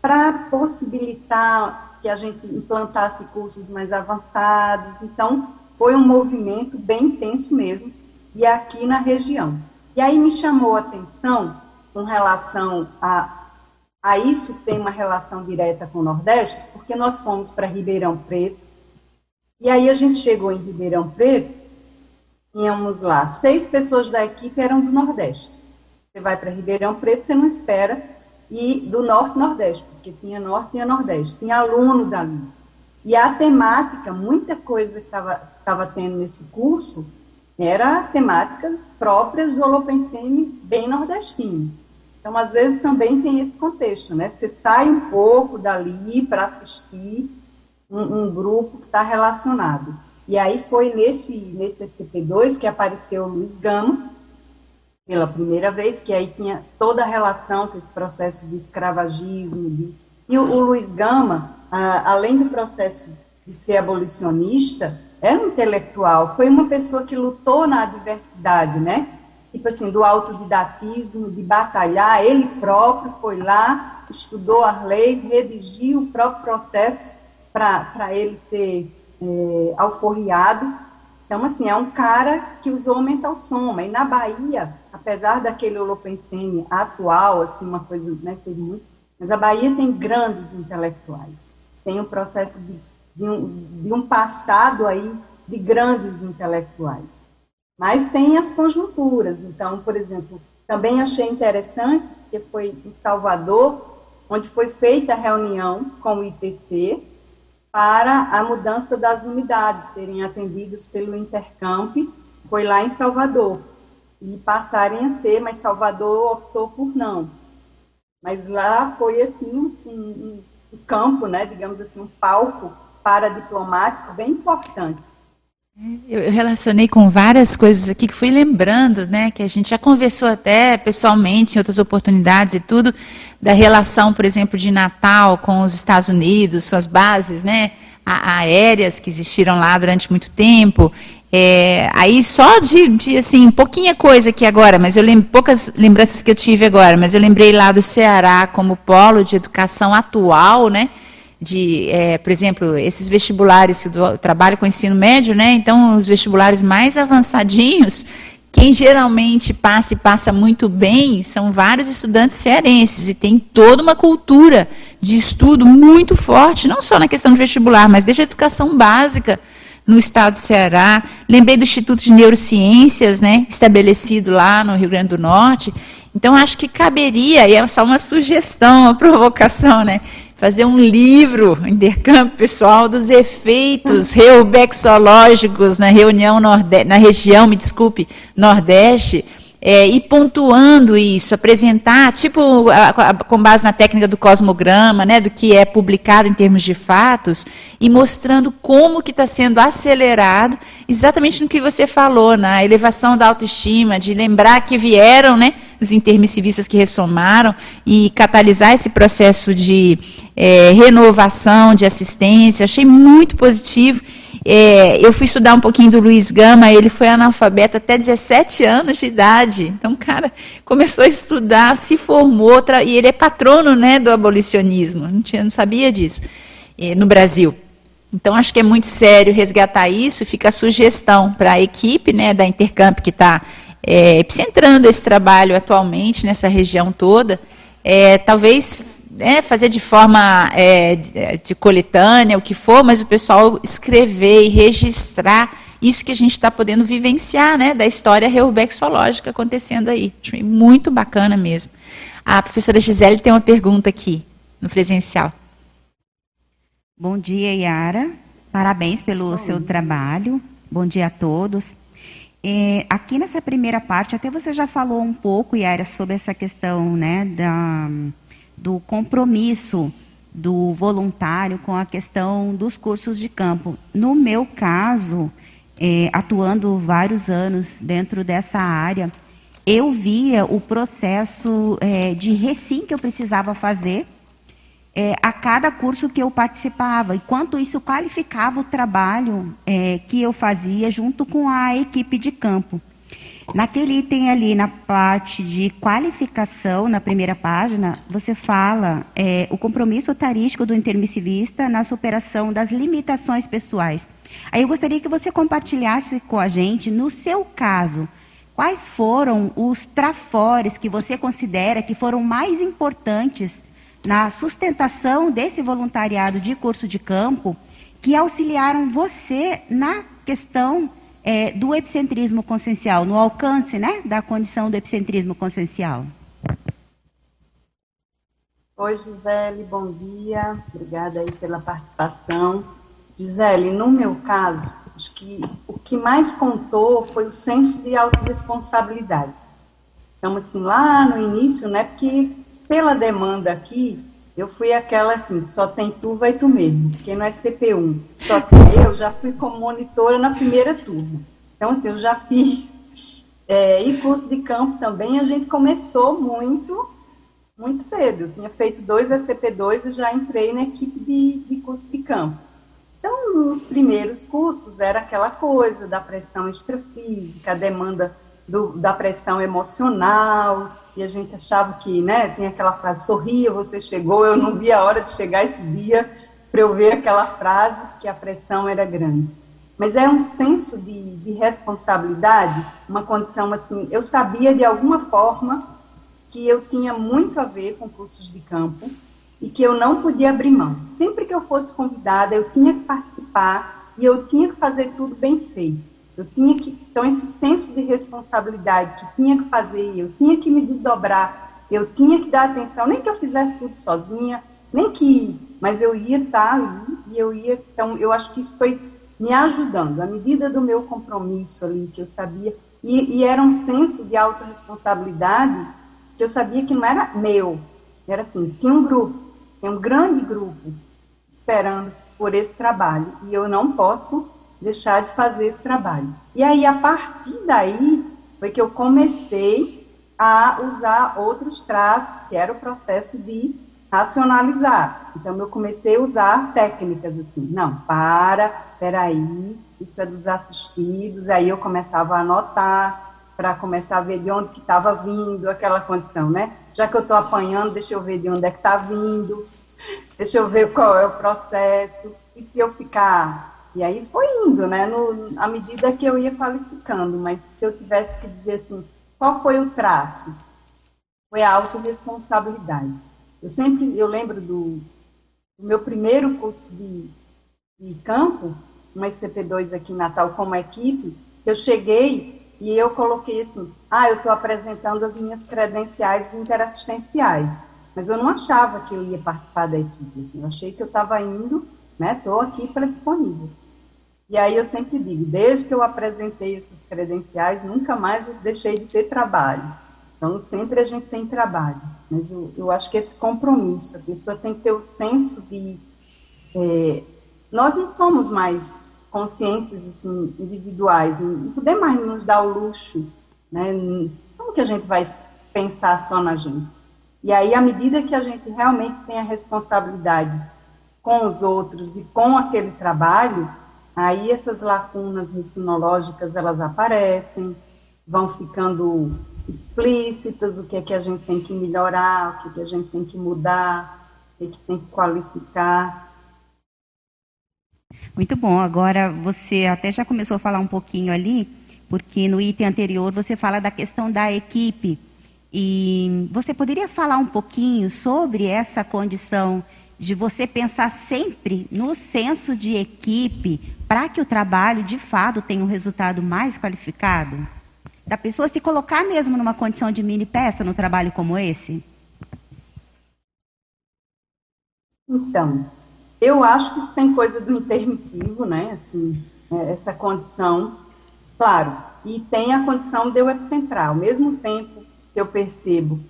para possibilitar que a gente implantasse cursos mais avançados. Então, foi um movimento bem intenso mesmo, e aqui na região. E aí me chamou a atenção com relação a, a isso tem uma relação direta com o Nordeste, porque nós fomos para Ribeirão Preto, e aí a gente chegou em Ribeirão Preto, tínhamos lá seis pessoas da equipe eram do Nordeste. Você vai para Ribeirão Preto, você não espera e do Norte Nordeste, porque tinha Norte e Nordeste, tinha aluno dali. E a temática, muita coisa que estava tendo nesse curso era temáticas próprias do Holopensene bem nordestino. Então, às vezes, também tem esse contexto, né? Você sai um pouco dali para assistir um, um, grupo que está relacionado. E aí foi nesse, nesse SCP-2 que apareceu o Luiz Gama, pela primeira vez, que aí tinha toda a relação com esse processo de escravagismo. De... E o, o Luiz Gama, além do processo de ser abolicionista, era um intelectual, foi uma pessoa que lutou na adversidade, né? Tipo assim, do autodidatismo, de batalhar, ele próprio foi lá, estudou as leis, redigiu o próprio processo para ele ser é, alforriado. Então, assim, é um cara que usou o mental soma. E na Bahia, apesar daquele holopensene atual, assim, uma coisa, né, teve muito, mas a Bahia tem grandes intelectuais. Tem um processo de, de, um, de um passado aí de grandes intelectuais. Mas tem as conjunturas. Então, por exemplo, também achei interessante que foi em Salvador, onde foi feita a reunião com o IPC, para a mudança das unidades serem atendidas pelo Intercamp, foi lá em Salvador, e passarem a ser, mas Salvador optou por não. Mas lá foi assim um, um, um campo, né, digamos assim, um palco para diplomático bem importante. Eu relacionei com várias coisas aqui que fui lembrando, né, que a gente já conversou até pessoalmente em outras oportunidades e tudo, da relação, por exemplo, de Natal com os Estados Unidos, suas bases, né, aéreas que existiram lá durante muito tempo. É, aí só de, de, assim, pouquinha coisa aqui agora, mas eu lembro, poucas lembranças que eu tive agora, mas eu lembrei lá do Ceará como polo de educação atual, né, de, é, por exemplo, esses vestibulares do trabalho com ensino médio, né? Então, os vestibulares mais avançadinhos, quem geralmente passa e passa muito bem são vários estudantes cearenses e tem toda uma cultura de estudo muito forte, não só na questão de vestibular, mas desde a educação básica no estado do Ceará. Lembrei do Instituto de Neurociências, né, estabelecido lá no Rio Grande do Norte. Então, acho que caberia, e é só uma sugestão, uma provocação, né, fazer um livro, intercâmbio pessoal, dos efeitos reubexológicos na reunião nordeste, na região, me desculpe, nordeste, é, e pontuando isso, apresentar, tipo, a, a, com base na técnica do cosmograma, né, do que é publicado em termos de fatos, e mostrando como que está sendo acelerado, exatamente no que você falou, na elevação da autoestima, de lembrar que vieram, né, os intermissivistas que ressomaram, e catalisar esse processo de é, renovação, de assistência, achei muito positivo, é, eu fui estudar um pouquinho do Luiz Gama, ele foi analfabeto até 17 anos de idade. Então, cara, começou a estudar, se formou, e ele é patrono né, do abolicionismo. Não, tinha, não sabia disso é, no Brasil. Então, acho que é muito sério resgatar isso. Fica a sugestão para a equipe né, da Intercamp, que está é, centrando esse trabalho atualmente nessa região toda. É, talvez né, fazer de forma é, de coletânea, o que for, mas o pessoal escrever e registrar isso que a gente está podendo vivenciar, né, da história reubexológica acontecendo aí. Achei muito bacana mesmo. A professora Gisele tem uma pergunta aqui, no presencial. Bom dia, Yara. Parabéns pelo Bom. seu trabalho. Bom dia a todos. É, aqui nessa primeira parte, até você já falou um pouco, Yara, sobre essa questão né, da, do compromisso do voluntário com a questão dos cursos de campo. No meu caso, é, atuando vários anos dentro dessa área, eu via o processo é, de recim que eu precisava fazer é, a cada curso que eu participava, e quanto isso qualificava o trabalho é, que eu fazia junto com a equipe de campo. Naquele item ali, na parte de qualificação, na primeira página, você fala é, o compromisso tarístico do intermissivista na superação das limitações pessoais. Aí eu gostaria que você compartilhasse com a gente, no seu caso, quais foram os trafores que você considera que foram mais importantes na sustentação desse voluntariado de curso de campo, que auxiliaram você na questão é, do epicentrismo consciencial, no alcance né, da condição do epicentrismo consciencial. Oi, Gisele, bom dia. Obrigada aí pela participação. Gisele, no meu caso, Acho que o que mais contou foi o senso de autorresponsabilidade. Então, assim, lá no início, né, porque pela demanda aqui, eu fui aquela assim, só tem tu, vai tu mesmo, porque não é CP1. Só tem eu, já fui como monitora na primeira turma. Então, assim, eu já fiz. É, e curso de campo também, a gente começou muito, muito cedo. Eu tinha feito dois SCP2 e já entrei na equipe de, de curso de campo. Então, nos primeiros cursos era aquela coisa da pressão extrafísica, a demanda do, da pressão emocional, e a gente achava que, né, tem aquela frase, sorria, você chegou, eu não vi a hora de chegar esse dia para eu ver aquela frase, que a pressão era grande. Mas é um senso de, de responsabilidade, uma condição assim, eu sabia de alguma forma que eu tinha muito a ver com cursos de campo e que eu não podia abrir mão. Sempre que eu fosse convidada, eu tinha que participar e eu tinha que fazer tudo bem feito. Eu tinha que, então, esse senso de responsabilidade que tinha que fazer, eu tinha que me desdobrar, eu tinha que dar atenção, nem que eu fizesse tudo sozinha, nem que, mas eu ia estar ali e eu ia, então, eu acho que isso foi me ajudando, à medida do meu compromisso ali, que eu sabia, e, e era um senso de autorresponsabilidade que eu sabia que não era meu, era assim, tinha um grupo, tem um grande grupo esperando por esse trabalho, e eu não posso deixar de fazer esse trabalho. E aí, a partir daí, foi que eu comecei a usar outros traços, que era o processo de racionalizar. Então, eu comecei a usar técnicas assim, não, para, peraí, isso é dos assistidos, aí eu começava a anotar, para começar a ver de onde que estava vindo aquela condição, né? Já que eu estou apanhando, deixa eu ver de onde é que está vindo, deixa eu ver qual é o processo, e se eu ficar e aí foi indo, né, no, à medida que eu ia qualificando, mas se eu tivesse que dizer assim, qual foi o traço? Foi a autorresponsabilidade. Eu sempre, eu lembro do, do meu primeiro curso de, de campo, uma ICP2 aqui em Natal como equipe, eu cheguei e eu coloquei assim, ah, eu estou apresentando as minhas credenciais interassistenciais, mas eu não achava que eu ia participar da equipe, assim, eu achei que eu estava indo, né, estou aqui para disponível. E aí eu sempre digo, desde que eu apresentei essas credenciais, nunca mais deixei de ter trabalho. Então, sempre a gente tem trabalho. Mas eu, eu acho que esse compromisso, a pessoa tem que ter o senso de... É, nós não somos mais consciências assim, individuais, não podemos mais nos dar o luxo, né? Como que a gente vai pensar só na gente? E aí, à medida que a gente realmente tem a responsabilidade com os outros e com aquele trabalho, Aí essas lacunas ensinológicas elas aparecem, vão ficando explícitas, o que é que a gente tem que melhorar, o que é que a gente tem que mudar, o que é que tem que qualificar. Muito bom. Agora você até já começou a falar um pouquinho ali, porque no item anterior você fala da questão da equipe. E você poderia falar um pouquinho sobre essa condição de você pensar sempre no senso de equipe para que o trabalho de fato tenha um resultado mais qualificado? Da pessoa se colocar mesmo numa condição de mini peça no trabalho como esse? Então, eu acho que isso tem coisa do intermissivo, né? Assim, é, essa condição, claro, e tem a condição de eu epicentrar. Ao mesmo tempo que eu percebo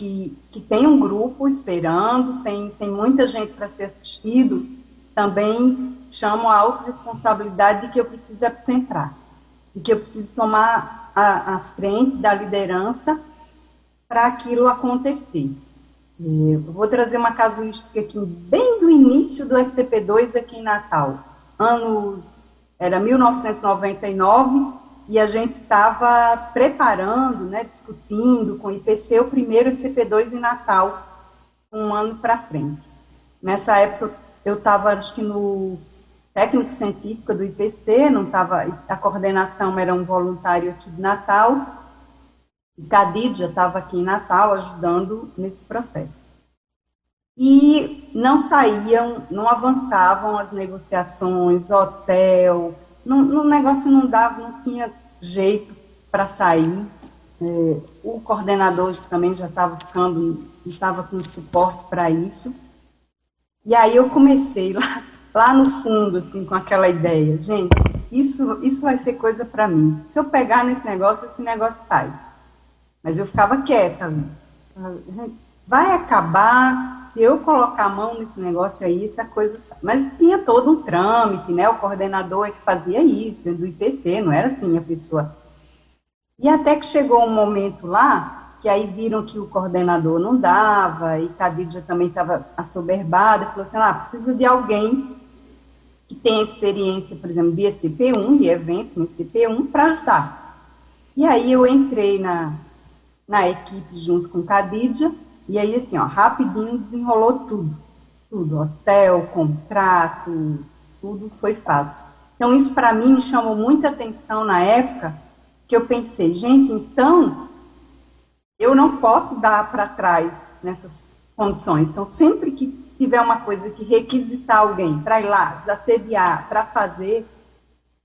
que, que tem um grupo esperando, tem, tem muita gente para ser assistido, também chamo a autorresponsabilidade de que eu preciso epicentrar, de que eu preciso tomar a, a frente da liderança para aquilo acontecer. Eu vou trazer uma casuística aqui, bem do início do SCP-2 aqui em Natal, anos, era 1999, e a gente estava preparando, né, discutindo com o IPC o primeiro CP2 em Natal, um ano para frente. Nessa época, eu estava, acho que no técnico científico do IPC, não estava, a coordenação era um voluntário aqui de Natal, e Cadid já estava aqui em Natal ajudando nesse processo. E não saíam, não avançavam as negociações, hotel, o negócio não dava, não tinha jeito para sair. É, o coordenador também já estava ficando, estava com suporte para isso. E aí eu comecei lá, lá no fundo, assim, com aquela ideia, gente, isso, isso vai ser coisa para mim. Se eu pegar nesse negócio, esse negócio sai. Mas eu ficava quieta. Vai acabar se eu colocar a mão nesse negócio aí, essa coisa. Mas tinha todo um trâmite, né? O coordenador é que fazia isso dentro do IPC, não era assim a pessoa. E até que chegou um momento lá, que aí viram que o coordenador não dava, e Cadidia também estava assoberbada, falou assim: ah, precisa de alguém que tenha experiência, por exemplo, de ECP1, de eventos em ECP1, para ajudar. E aí eu entrei na, na equipe junto com Cadidia, e aí assim, ó, rapidinho desenrolou tudo. Tudo, hotel, contrato, tudo foi fácil. Então isso para mim me chamou muita atenção na época, que eu pensei, gente, então eu não posso dar para trás nessas condições. Então sempre que tiver uma coisa que requisitar alguém para ir lá, desassediar, para fazer,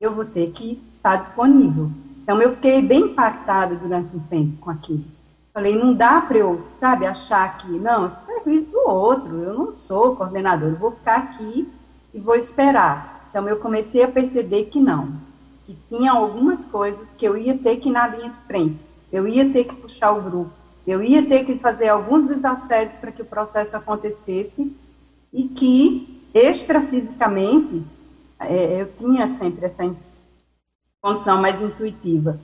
eu vou ter que estar tá disponível. Então eu fiquei bem impactada durante um tempo com aquilo. Falei, não dá para eu, sabe, achar que, não, esse serviço do outro, eu não sou coordenador, eu vou ficar aqui e vou esperar. Então, eu comecei a perceber que não, que tinha algumas coisas que eu ia ter que ir na linha de frente, eu ia ter que puxar o grupo, eu ia ter que fazer alguns desassédios para que o processo acontecesse e que, extrafisicamente, é, eu tinha sempre essa condição mais intuitiva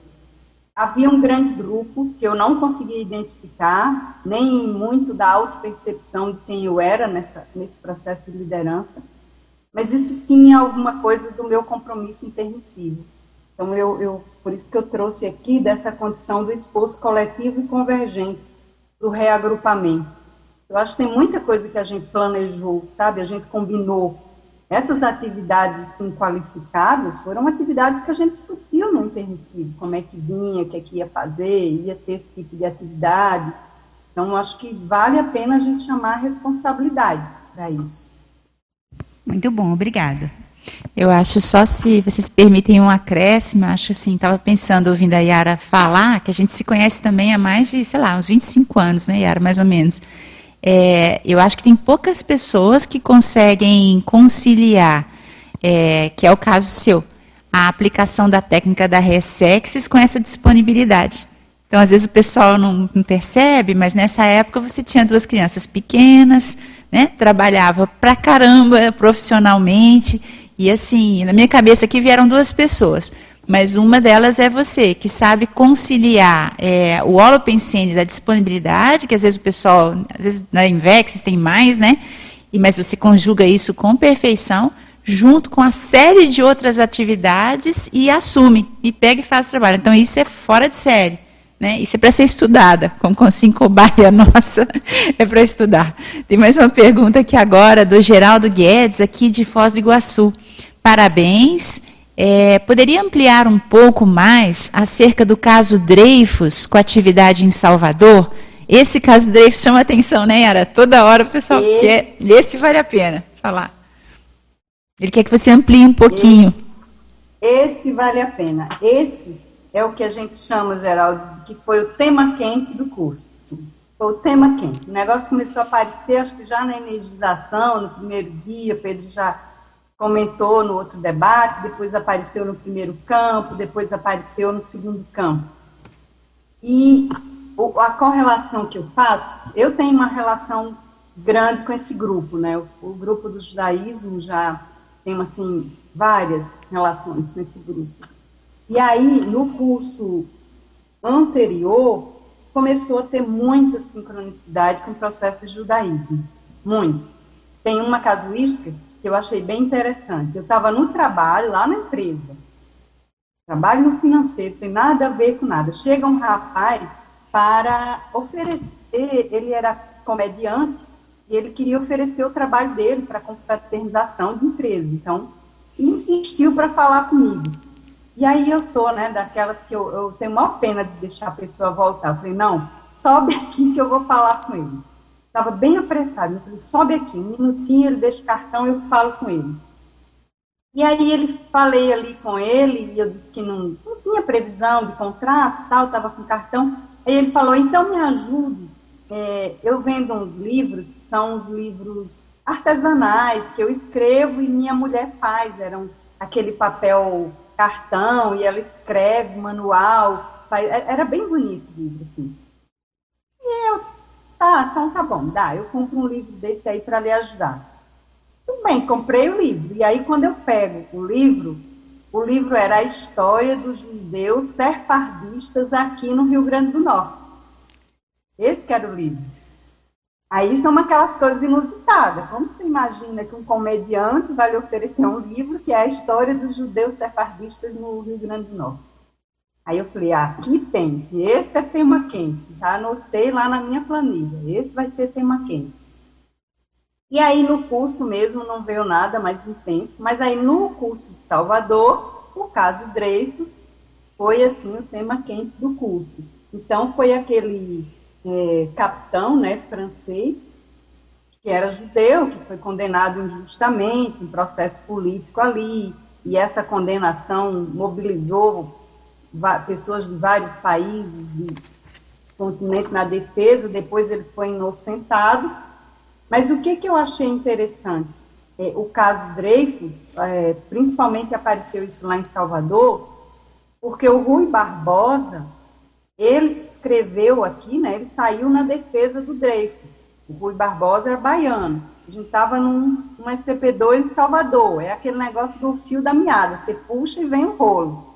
havia um grande grupo que eu não conseguia identificar, nem muito da autopercepção de quem eu era nessa, nesse processo de liderança, mas isso tinha alguma coisa do meu compromisso intermissivo. Então, eu, eu, por isso que eu trouxe aqui dessa condição do esforço coletivo e convergente para o reagrupamento. Eu acho que tem muita coisa que a gente planejou, sabe? A gente combinou essas atividades assim, qualificadas foram atividades que a gente discutiu no intermissivo, como é que vinha, o que é que ia fazer, ia ter esse tipo de atividade. Então, acho que vale a pena a gente chamar a responsabilidade para isso. Muito bom, obrigada. Eu acho só se vocês permitem um acréscimo, acho assim, estava pensando, ouvindo a Yara falar, que a gente se conhece também há mais de, sei lá, uns 25 anos, né, Yara, mais ou menos. É, eu acho que tem poucas pessoas que conseguem conciliar, é, que é o caso seu, a aplicação da técnica da Resexes com essa disponibilidade. Então, às vezes o pessoal não, não, percebe, mas nessa época você tinha duas crianças pequenas, né, trabalhava pra caramba profissionalmente, e assim, na minha cabeça aqui vieram duas pessoas mas uma delas é você, que sabe conciliar é, o holopensene da disponibilidade, que às vezes o pessoal, às vezes na Invex tem mais, né? E, mas você conjuga isso com perfeição, junto com a série de outras atividades e assume, e pega e faz o trabalho. Então isso é fora de série. Né? Isso é para ser estudada, como assim cobaia nossa, é para estudar. Tem mais uma pergunta aqui agora do Geraldo Guedes, aqui de Foz do Iguaçu. Parabéns é, poderia ampliar um pouco mais acerca do caso Dreyfus com atividade em Salvador? Esse caso Dreyfus chama atenção, né, Yara? Toda hora o pessoal esse... quer. Esse vale a pena falar. Ele quer que você amplie um pouquinho. Esse, esse vale a pena. Esse é o que a gente chama, Geraldo, que foi o tema quente do curso. Foi o tema quente. O negócio começou a aparecer, acho que já na energização, no primeiro dia, Pedro já comentou no outro debate, depois apareceu no primeiro campo, depois apareceu no segundo campo. E a correlação que eu faço, eu tenho uma relação grande com esse grupo, né? O, grupo do judaísmo já tem assim várias relações com esse grupo. E aí, no curso anterior, começou a ter muita sincronicidade com o processo de judaísmo. Muito. Tem uma casuística que eu achei bem interessante. Eu estava no trabalho, lá na empresa. Trabalho no financeiro, tem nada a ver com nada. Chega um rapaz para oferecer, ele era comediante, e ele queria oferecer o trabalho dele para confraternização de empresa. Então, insistiu para falar comigo. E aí eu sou, né, daquelas que eu, eu tenho maior pena de deixar a pessoa voltar. Eu falei, não, sobe aqui que eu vou falar com ele. Estava bem apressado. Eu falei, sobe aqui, um minutinho, ele deixa o cartão, eu falo com ele. E aí ele falei ali com ele, e eu disse que não, não tinha previsão de contrato, tal, estava com cartão. Aí ele falou, então me ajude. É, eu vendo uns livros, que são os livros artesanais, que eu escrevo e minha mulher faz. Eram aquele papel cartão e ela escreve manual. Faz, era bem bonito o livro, assim. E eu, tá, então tá bom, dá, eu compro um livro desse aí para lhe ajudar. Tudo bem, comprei o livro. E aí, quando eu pego o livro, o livro era a história dos judeus serfardistas aqui no Rio Grande do Norte. Esse que era o livro. Aí são aquelas coisas inusitadas. Como você imagina que um comediante vai lhe oferecer um livro que é a história dos judeus sefardistas no Rio Grande do Norte? Aí eu falei, ah, aqui tem, esse é tema quente. Já anotei lá na minha planilha, esse vai ser tema quente. E aí no curso mesmo não veio nada mais intenso, mas aí no curso de Salvador, o caso Dreyfus foi assim o tema quente do curso. Então foi aquele é, capitão né, francês, que era judeu, que foi condenado injustamente, em processo político ali, e essa condenação mobilizou pessoas de vários países do continente na defesa, depois ele foi inocentado. Mas o que, que eu achei interessante? É, o caso Dreyfus, é, principalmente apareceu isso lá em Salvador, porque o Rui Barbosa, ele escreveu aqui, né, ele saiu na defesa do Dreyfus. O Rui Barbosa era baiano. A gente estava num, num SCP-2 em Salvador. É aquele negócio do fio da meada. Você puxa e vem o rolo.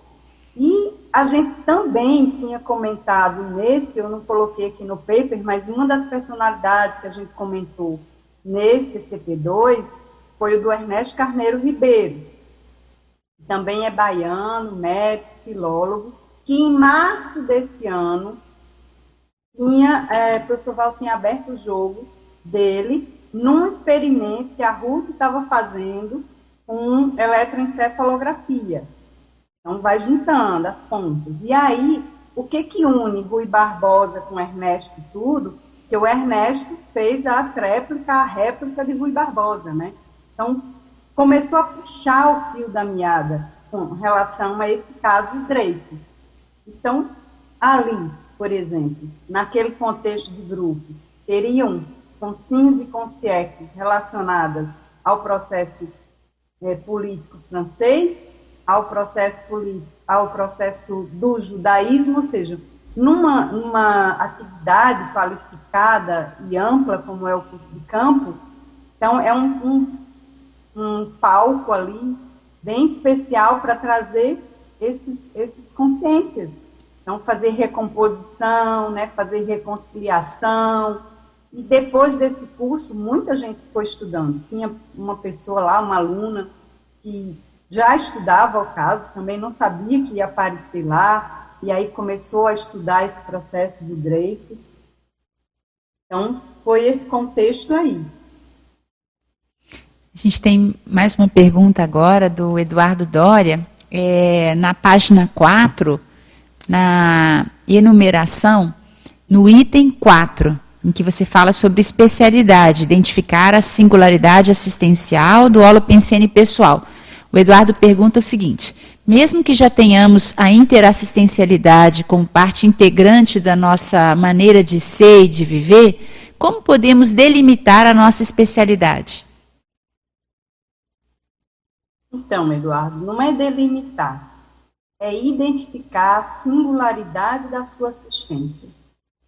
E a gente também tinha comentado nesse, eu não coloquei aqui no paper, mas uma das personalidades que a gente comentou nesse SCP-2 foi o do Ernesto Carneiro Ribeiro. Também é baiano, médico, filólogo que em março desse ano, tinha, é, o professor Val tinha aberto o jogo dele num experimento que a Ruth estava fazendo com eletroencefalografia. Então, vai juntando as pontas. E aí, o que que une Rui Barbosa com Ernesto tudo? Que o Ernesto fez a tréplica, a réplica de Rui Barbosa, né? Então, começou a puxar o fio da meada com relação a esse caso Dreyfus. Então, ali, por exemplo, naquele contexto de grupo, teriam consciência e consciências relacionadas ao processo é, político francês, ao processo político, ao processo do judaísmo, ou seja, numa, numa atividade qualificada e ampla, como é o curso de campo, então é um, um, um palco ali bem especial para trazer esses, esses consciências. Então, fazer recomposição, né, fazer reconciliação. E depois desse curso, muita gente foi estudando. Tinha uma pessoa lá, uma aluna, que já estudava o caso, também não sabia que ia aparecer lá, e aí começou a estudar esse processo do Dreyfus. Então, foi esse contexto aí. A gente tem mais uma pergunta agora do Eduardo Dória é, na página 4, na enumeração, no item 4, em que você fala sobre especialidade, identificar a singularidade assistencial do holopensene pessoal. O Eduardo pergunta o seguinte: mesmo que já tenhamos a interassistencialidade como parte integrante da nossa maneira de ser e de viver, como podemos delimitar a nossa especialidade? Então, Eduardo, não é delimitar, é identificar a singularidade da sua assistência.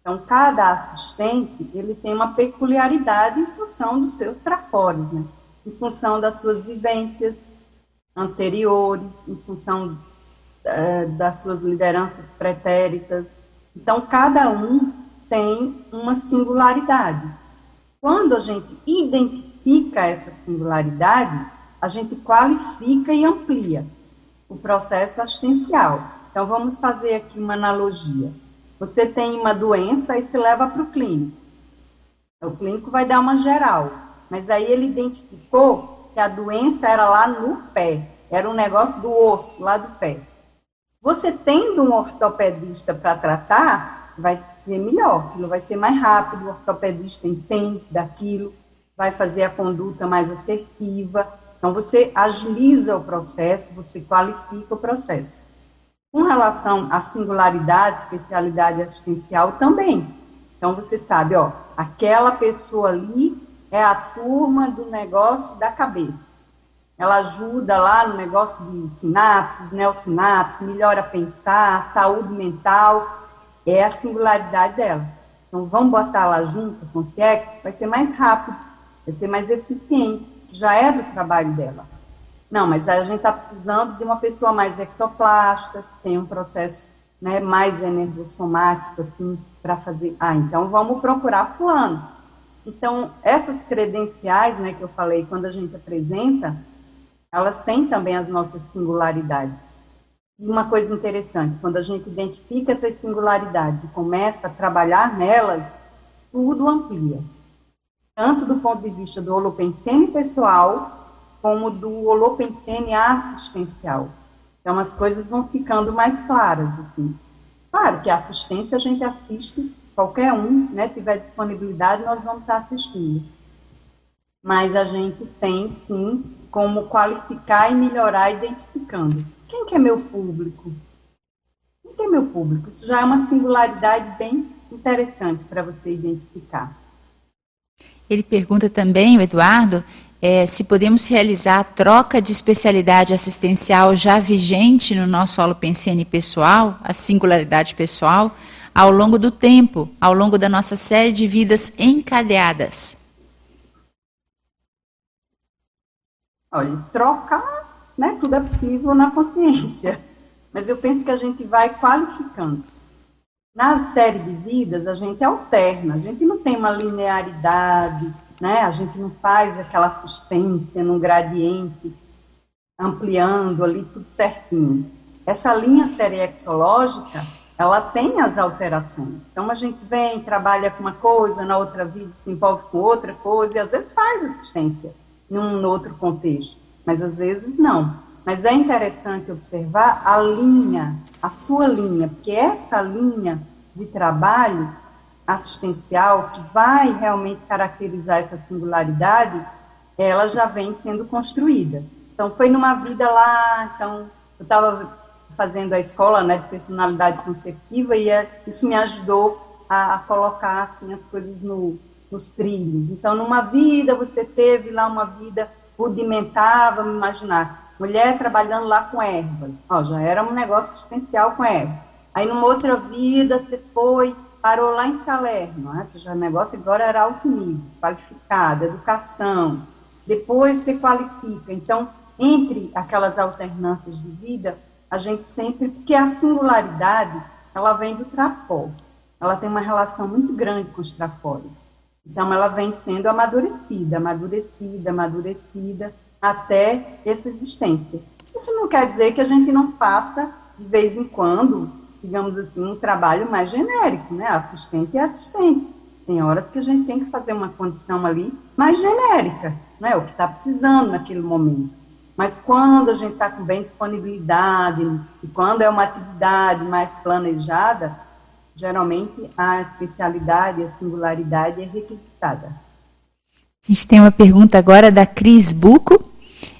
Então, cada assistente, ele tem uma peculiaridade em função dos seus trafores, né? em função das suas vivências anteriores, em função é, das suas lideranças pretéritas. Então, cada um tem uma singularidade. Quando a gente identifica essa singularidade, a gente qualifica e amplia o processo assistencial. Então, vamos fazer aqui uma analogia. Você tem uma doença e se leva para o clínico. O clínico vai dar uma geral, mas aí ele identificou que a doença era lá no pé, era um negócio do osso, lá do pé. Você tendo um ortopedista para tratar, vai ser melhor, vai ser mais rápido, o ortopedista entende daquilo, vai fazer a conduta mais assertiva, então, você agiliza o processo, você qualifica o processo. Com relação à singularidade, especialidade assistencial também. Então, você sabe, ó, aquela pessoa ali é a turma do negócio da cabeça. ela ajuda lá no negócio de sinapses, neossinapses, melhora pensar, saúde mental, é a singularidade dela. Então, vamos botar lá junto com o CIEX, vai ser mais rápido, vai ser mais eficiente, já é do trabalho dela. Não, mas a gente está precisando de uma pessoa mais ectoplasta, que tem um processo né, mais energossomático, assim, para fazer. Ah, então vamos procurar fulano. Então, essas credenciais, né, que eu falei, quando a gente apresenta, elas têm também as nossas singularidades. E uma coisa interessante, quando a gente identifica essas singularidades e começa a trabalhar nelas, tudo amplia. Tanto do ponto de vista do holopensene pessoal, como do holopensene assistencial. Então, as coisas vão ficando mais claras, assim. Claro que a assistência a gente assiste, qualquer um, né, tiver disponibilidade, nós vamos estar assistindo. Mas a gente tem, sim, como qualificar e melhorar identificando. Quem que é meu público? Quem que é meu público? Isso já é uma singularidade bem interessante para você identificar. Ele pergunta também, o Eduardo, é, se podemos realizar a troca de especialidade assistencial já vigente no nosso holopensene pessoal, a singularidade pessoal, ao longo do tempo, ao longo da nossa série de vidas encadeadas. Olha, trocar, né, tudo é possível na consciência, mas eu penso que a gente vai qualificando. Na série de vidas, a gente alterna, a gente não tem uma linearidade, né? A gente não faz aquela assistência no gradiente, ampliando ali tudo certinho. Essa linha seriexológica, ela tem as alterações. Então, a gente vem, trabalha com uma coisa, na outra vida se envolve com outra coisa, e às vezes faz assistência num outro contexto, mas às vezes não. Mas é interessante observar a linha, a sua linha, porque essa linha de trabalho assistencial que vai realmente caracterizar essa singularidade, ela já vem sendo construída. Então, foi numa vida lá, então, eu estava fazendo a escola né, de personalidade conceptiva e é, isso me ajudou a, a colocar assim, as coisas no, nos trilhos. Então, numa vida, você teve lá uma vida rudimentar, vamos imaginar, mulher trabalhando lá com ervas, Ó, já era um negócio assistencial com ervas. Aí, numa outra vida, você foi parou lá em Salerno, né? Seja, o negócio agora era alto nível, qualificado, educação. Depois você qualifica. Então, entre aquelas alternâncias de vida, a gente sempre, porque a singularidade, ela vem do trafor. Ela tem uma relação muito grande com os trafores. Então, ela vem sendo amadurecida, amadurecida, amadurecida, até essa existência. Isso não quer dizer que a gente não faça, de vez em quando, digamos assim, um trabalho mais genérico, né? Assistente é assistente. Tem horas que a gente tem que fazer uma condição ali mais genérica, né? O que está precisando naquele momento. Mas quando a gente está com bem disponibilidade e quando é uma atividade mais planejada, geralmente a especialidade, a singularidade é requisitada. A gente tem uma pergunta agora da Cris Buco.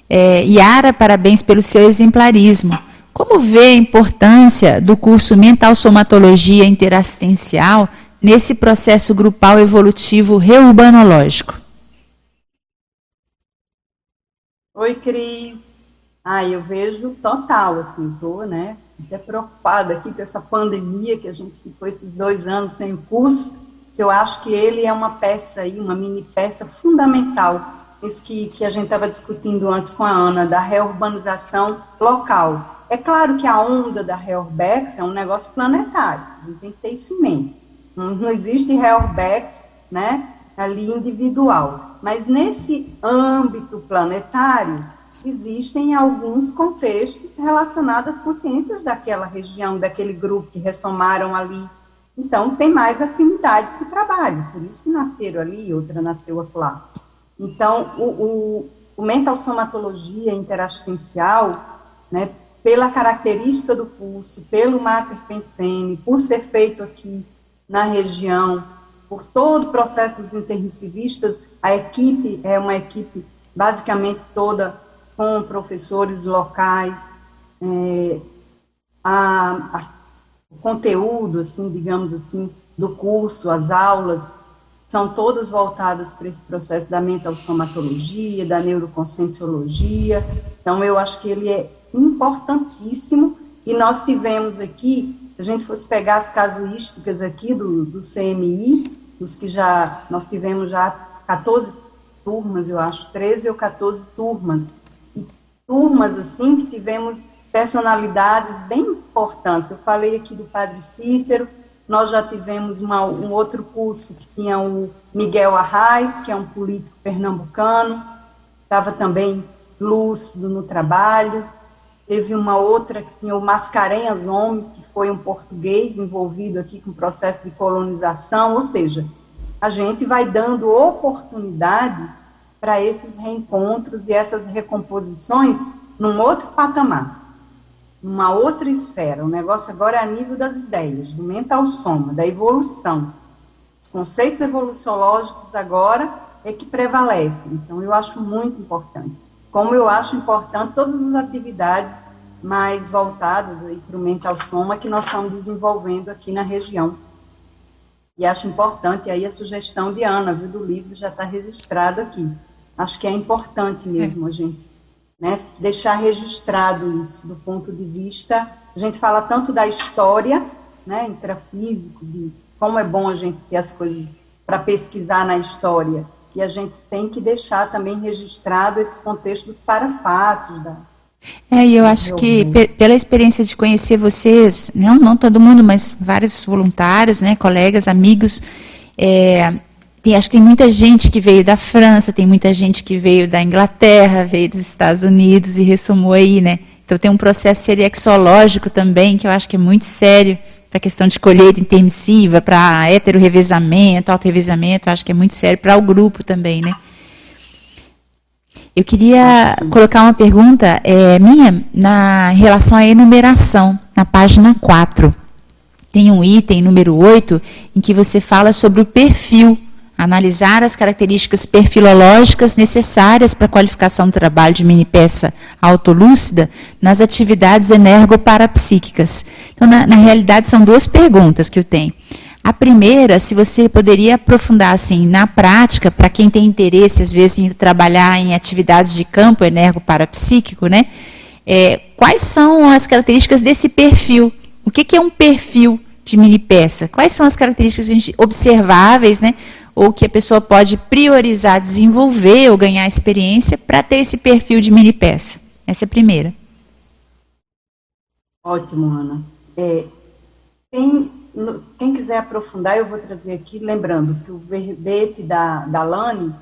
É, Yara, parabéns pelo seu exemplarismo. Como vê a importância do curso Mental Somatologia Interassistencial nesse processo grupal evolutivo reurbanológico? Oi, Cris. Ah, eu vejo total, assim, tô, né, até preocupada aqui com essa pandemia que a gente ficou esses dois anos sem curso, que eu acho que ele é uma peça aí, uma mini peça fundamental, isso que, que a gente estava discutindo antes com a Ana, da reurbanização local é claro que a onda da Reorbex é um negócio planetário, a gente tem que ter isso em mente. Não existe Reorbex né, ali individual. Mas nesse âmbito planetário, existem alguns contextos relacionados às consciências daquela região, daquele grupo que ressomaram ali. Então, tem mais afinidade com o trabalho, por isso que nasceram ali outra nasceu lá. Então, o, o, o mental somatologia interassistencial, né, pela característica do pulso, pelo mater pensene, por ser feito aqui na região, por todo o processo dos intermissivistas, a equipe é uma equipe basicamente toda com professores locais, é, a, a, o conteúdo, assim, digamos assim, do curso, as aulas, são todas voltadas para esse processo da mental somatologia, da neuroconscienciologia. Então, eu acho que ele é importantíssimo. E nós tivemos aqui, se a gente fosse pegar as casuísticas aqui do, do CMI, dos que já, nós tivemos já 14 turmas, eu acho, 13 ou 14 turmas, e turmas assim que tivemos personalidades bem importantes. Eu falei aqui do Padre Cícero, nós já tivemos uma, um outro curso que tinha o Miguel Arraes, que é um político pernambucano, estava também lúcido no trabalho. Teve uma outra que tinha o Mascarenhas Homem, foi um português envolvido aqui com o processo de colonização, ou seja, a gente vai dando oportunidade para esses reencontros e essas recomposições num outro patamar numa outra esfera. O negócio agora é a nível das ideias, do mental soma, da evolução. Os conceitos evoluciológicos agora é que prevalecem. Então, eu acho muito importante. Como eu acho importante todas as atividades mais voltadas para o mental soma que nós estamos desenvolvendo aqui na região. E acho importante aí a sugestão de Ana, viu, do livro, já está registrado aqui. Acho que é importante mesmo é. a gente né, deixar registrado isso do ponto de vista. A gente fala tanto da história, né, intrafísico, de como é bom a gente ter as coisas para pesquisar na história, e a gente tem que deixar também registrado esse contexto dos parafatos. Da, é, e eu acho que pela experiência de conhecer vocês, não, não todo mundo, mas vários voluntários, né, colegas, amigos, é, tem, acho que tem muita gente que veio da França, tem muita gente que veio da Inglaterra, veio dos Estados Unidos e ressumou aí, né? Então tem um processo seriexológico também, que eu acho que é muito sério, para a questão de colheita intermissiva, para heterorevezamento, autorrevezamento, acho que é muito sério para o grupo também, né? Eu queria colocar uma pergunta é, minha na relação à enumeração, na página 4. Tem um item, número 8, em que você fala sobre o perfil analisar as características perfilológicas necessárias para a qualificação do trabalho de mini-peça autolúcida nas atividades energoparapsíquicas. Então, na, na, realidade, são duas perguntas que eu tenho. A primeira, se você poderia aprofundar assim, na prática, para quem tem interesse, às vezes, em trabalhar em atividades de campo energoparapsíquico, né? É, quais são as características desse perfil? O que, que é um perfil de mini peça? Quais são as características observáveis, né? ou que a pessoa pode priorizar desenvolver ou ganhar experiência para ter esse perfil de mini peça? Essa é a primeira. Ótimo, Ana. É, quem, quem, quiser aprofundar, eu vou trazer aqui, lembrando que o verbete da, da Lani,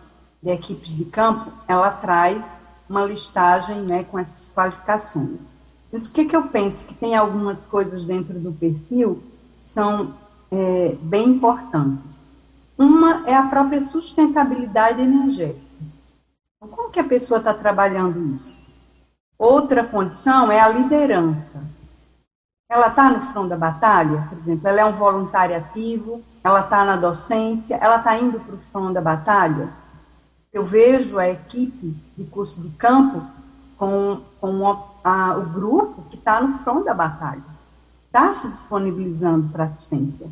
de equipes de campo, ela traz uma listagem né, com essas qualificações. Mas o que, que eu penso? Que tem algumas coisas dentro do perfil que são é, bem importantes. Uma é a própria sustentabilidade energética. Então, como que a pessoa está trabalhando isso? Outra condição é a liderança. Ela está no front da batalha, por exemplo, ela é um voluntário ativo, ela está na docência, ela está indo para o front da batalha. Eu vejo a equipe de curso de campo com, com a, a, o grupo que está no front da batalha, está se disponibilizando para assistência.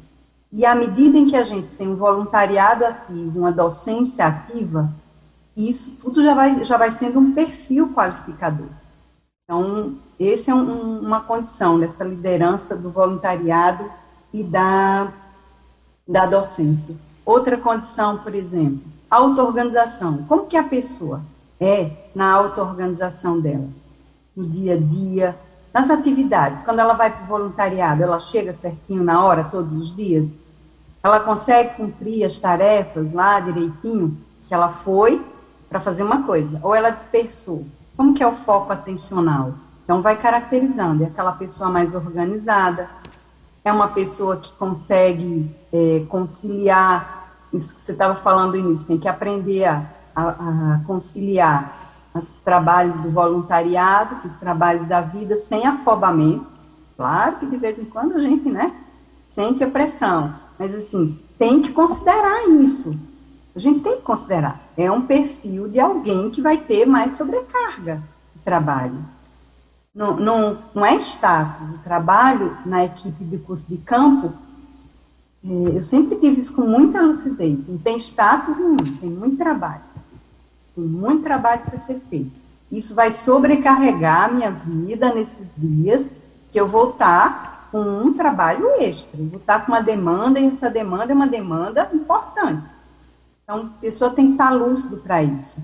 E à medida em que a gente tem um voluntariado ativo, uma docência ativa, isso tudo já vai, já vai sendo um perfil qualificador. Então, esse é um, uma condição dessa liderança do voluntariado e da, da docência. Outra condição, por exemplo, auto-organização. Como que a pessoa é na auto-organização dela? No dia a dia, nas atividades. Quando ela vai para o voluntariado, ela chega certinho na hora, todos os dias? ela consegue cumprir as tarefas lá direitinho que ela foi para fazer uma coisa, ou ela dispersou. Como que é o foco atencional? Então vai caracterizando, é aquela pessoa mais organizada, é uma pessoa que consegue é, conciliar, isso que você estava falando no início, tem que aprender a, a, conciliar os trabalhos do voluntariado, os trabalhos da vida, sem afobamento. Claro que de vez em quando a gente, né, sente a pressão, mas, assim, tem que considerar isso. A gente tem que considerar. É um perfil de alguém que vai ter mais sobrecarga de trabalho. Não, não, não é status. O trabalho na equipe de curso de campo É, eu sempre tive isso com muita lucidez. Não tem status nenhum, tem muito trabalho. Tem muito trabalho para ser feito. Isso vai sobrecarregar a minha vida nesses dias que eu vou estar com um trabalho extra. Eu vou estar com uma demanda e essa demanda é uma demanda importante. Então, a pessoa tem que estar lúcido para isso.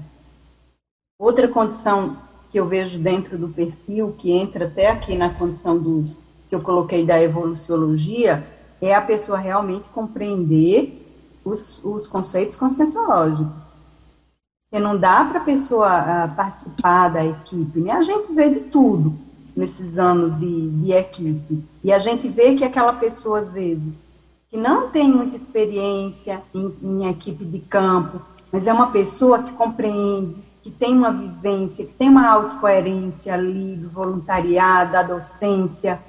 Outra condição que eu vejo dentro do perfil, que entra até aqui na condição dos que eu coloquei da evoluciologia, é a pessoa realmente compreender os, os conceitos conscienciológicos. Porque não dá para a pessoa uh, participar da equipe, né? A gente vê de tudo nesses anos de, de equipe. E a gente vê que aquela pessoa, às vezes, que não tem muita experiência em, em equipe de campo, mas é uma pessoa que compreende, que tem uma vivência, que tem uma autocoerência ali do voluntariado, da docência,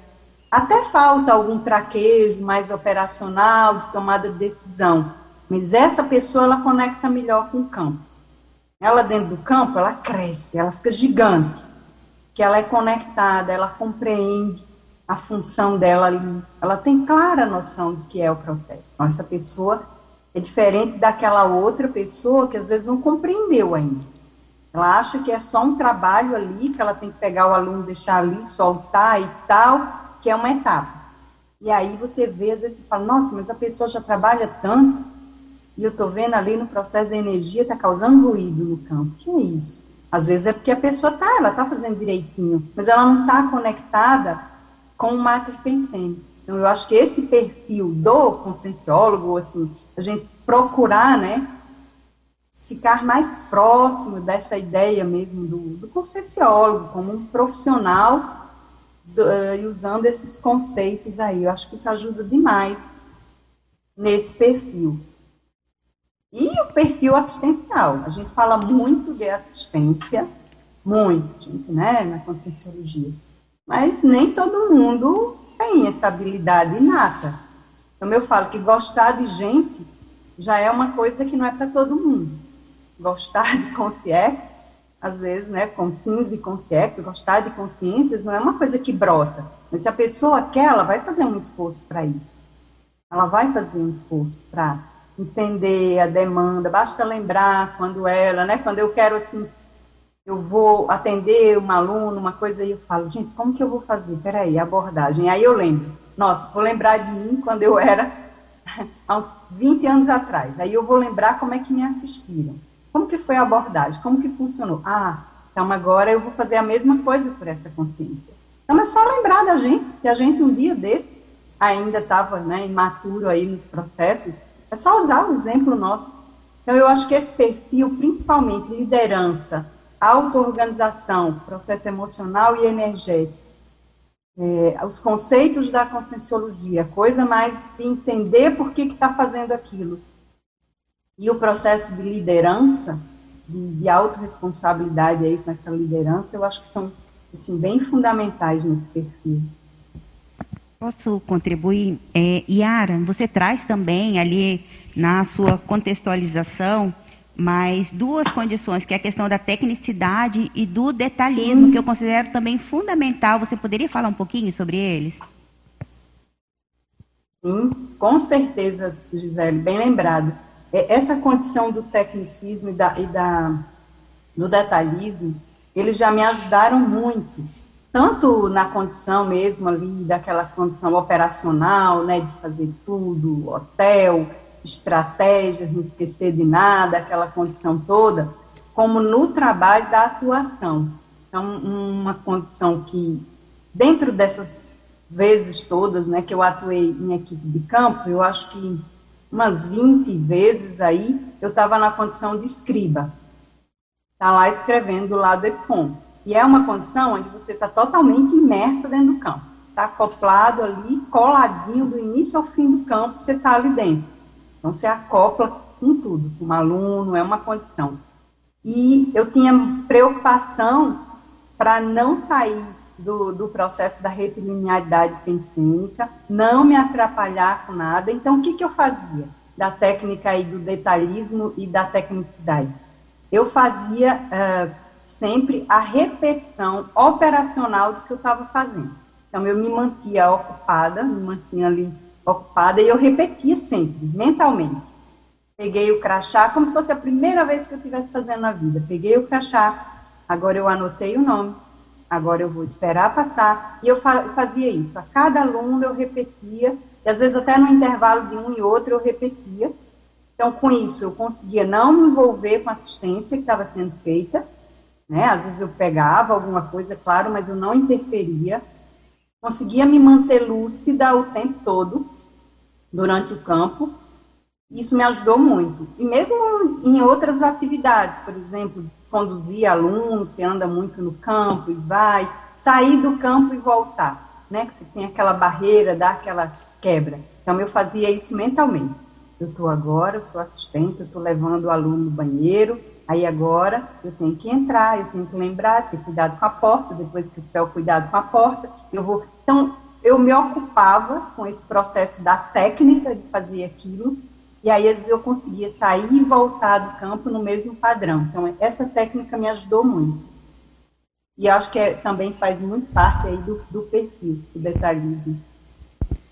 até falta algum traquejo mais operacional, de tomada de decisão, mas essa pessoa ela conecta melhor com o campo. Ela dentro do campo, ela cresce, ela fica gigante, que ela é conectada, ela compreende a função dela ali, ela tem clara noção do que é o processo. Então, essa pessoa é diferente daquela outra pessoa que às vezes não compreendeu ainda. Ela acha que é só um trabalho ali, que ela tem que pegar o aluno, deixar ali, soltar e tal, que é uma etapa. E aí você vê, às vezes você fala, nossa, mas a pessoa já trabalha tanto, e eu estou vendo ali no processo da energia, está causando ruído no campo. que é isso? Às vezes é porque a pessoa está, ela está fazendo direitinho, mas ela não está conectada com o mater pensando. Então, eu acho que esse perfil do conscienciólogo, assim, a gente procurar, né, ficar mais próximo dessa ideia mesmo do, do conscienciólogo, como um profissional uh, e usando esses conceitos aí. Eu acho que isso ajuda demais nesse perfil. E o perfil assistencial. A gente fala muito de assistência, muito, né, na conscienciologia. Mas nem todo mundo tem essa habilidade inata. Então, eu falo que gostar de gente já é uma coisa que não é para todo mundo. Gostar de consciência às vezes, né, consciências e consciências, gostar de consciências não é uma coisa que brota. Mas se a pessoa quer, ela vai fazer um esforço para isso. Ela vai fazer um esforço para entender a demanda. Basta lembrar quando ela, né, quando eu quero assim, eu vou atender um aluno, uma coisa, e eu falo, gente, como que eu vou fazer? Peraí, abordagem. Aí eu lembro, nossa, vou lembrar de mim quando eu era há uns 20 anos atrás. Aí eu vou lembrar como é que me assistiram. Como que foi a abordagem? Como que funcionou? Ah, então agora eu vou fazer a mesma coisa por essa consciência. Então é só lembrar da gente, que a gente um dia desse ainda estava né, imaturo aí nos processos, é só usar o exemplo nosso. Então eu acho que esse perfil, principalmente liderança, auto-organização, processo emocional e energético, é, os conceitos da conscienciologia, coisa mais de entender por que está fazendo aquilo, e o processo de liderança, de, de autorresponsabilidade aí com essa liderança, eu acho que são assim, bem fundamentais nesse perfil. Posso contribuir? É, Yara, você traz também ali na sua contextualização mais duas condições, que é a questão da tecnicidade e do detalhismo, Sim. que eu considero também fundamental. Você poderia falar um pouquinho sobre eles? Sim, com certeza, Gisele, bem lembrado. É, essa condição do tecnicismo e, da, e da, do detalhismo, eles já me ajudaram muito, tanto na condição mesmo ali, daquela condição operacional, né, de fazer tudo, hotel, estratégia, não esquecer de nada, aquela condição toda, como no trabalho da atuação. Então, uma condição que, dentro dessas vezes todas, né, que eu atuei em equipe de campo, eu acho que umas 20 vezes aí, eu estava na condição de escriba. Está lá escrevendo do lado do EPCOM. E é uma condição onde você está totalmente imersa dentro do campo. Está acoplado ali, coladinho, do início ao fim do campo, você está ali dentro. Então, você acopla com tudo, com um aluno, é uma condição. E eu tinha preocupação para não sair do, do processo da retilinearidade pensênica, não me atrapalhar com nada. Então, o que, que eu fazia? Da técnica aí do detalhismo e da tecnicidade. Eu fazia uh, sempre a repetição operacional do que eu estava fazendo. Então, eu me mantia ocupada, me mantinha ali ocupada e eu repetia sempre, mentalmente. Peguei o crachá, como se fosse a primeira vez que eu estivesse fazendo na vida. Peguei o crachá, agora eu anotei o nome, agora eu vou esperar passar. E eu fazia isso. A cada aluno eu repetia, e às vezes até no intervalo de um e outro eu repetia. Então, com isso, eu conseguia não me envolver com a assistência que estava sendo feita. Né? Às vezes eu pegava alguma coisa, claro, mas eu não interferia. Conseguia me manter lúcida o tempo todo, durante o campo isso me ajudou muito. E mesmo em outras atividades, por exemplo, conduzir alunos, você anda muito no campo e vai, sair do campo e voltar, né? Que você tem aquela barreira, dá aquela quebra. Então, eu fazia isso mentalmente. Eu estou agora, eu sou assistente, eu estou levando o aluno no banheiro, aí agora eu tenho que entrar, eu tenho que lembrar, ter cuidado com a porta, depois que eu tiver o cuidado com a porta, eu vou... Então, eu me ocupava com esse processo da técnica de fazer aquilo, e aí, às vezes, eu conseguia sair e voltar do campo no mesmo padrão. Então, essa técnica me ajudou muito. E acho que é, também faz muito parte aí do, do perfil, do detalhismo.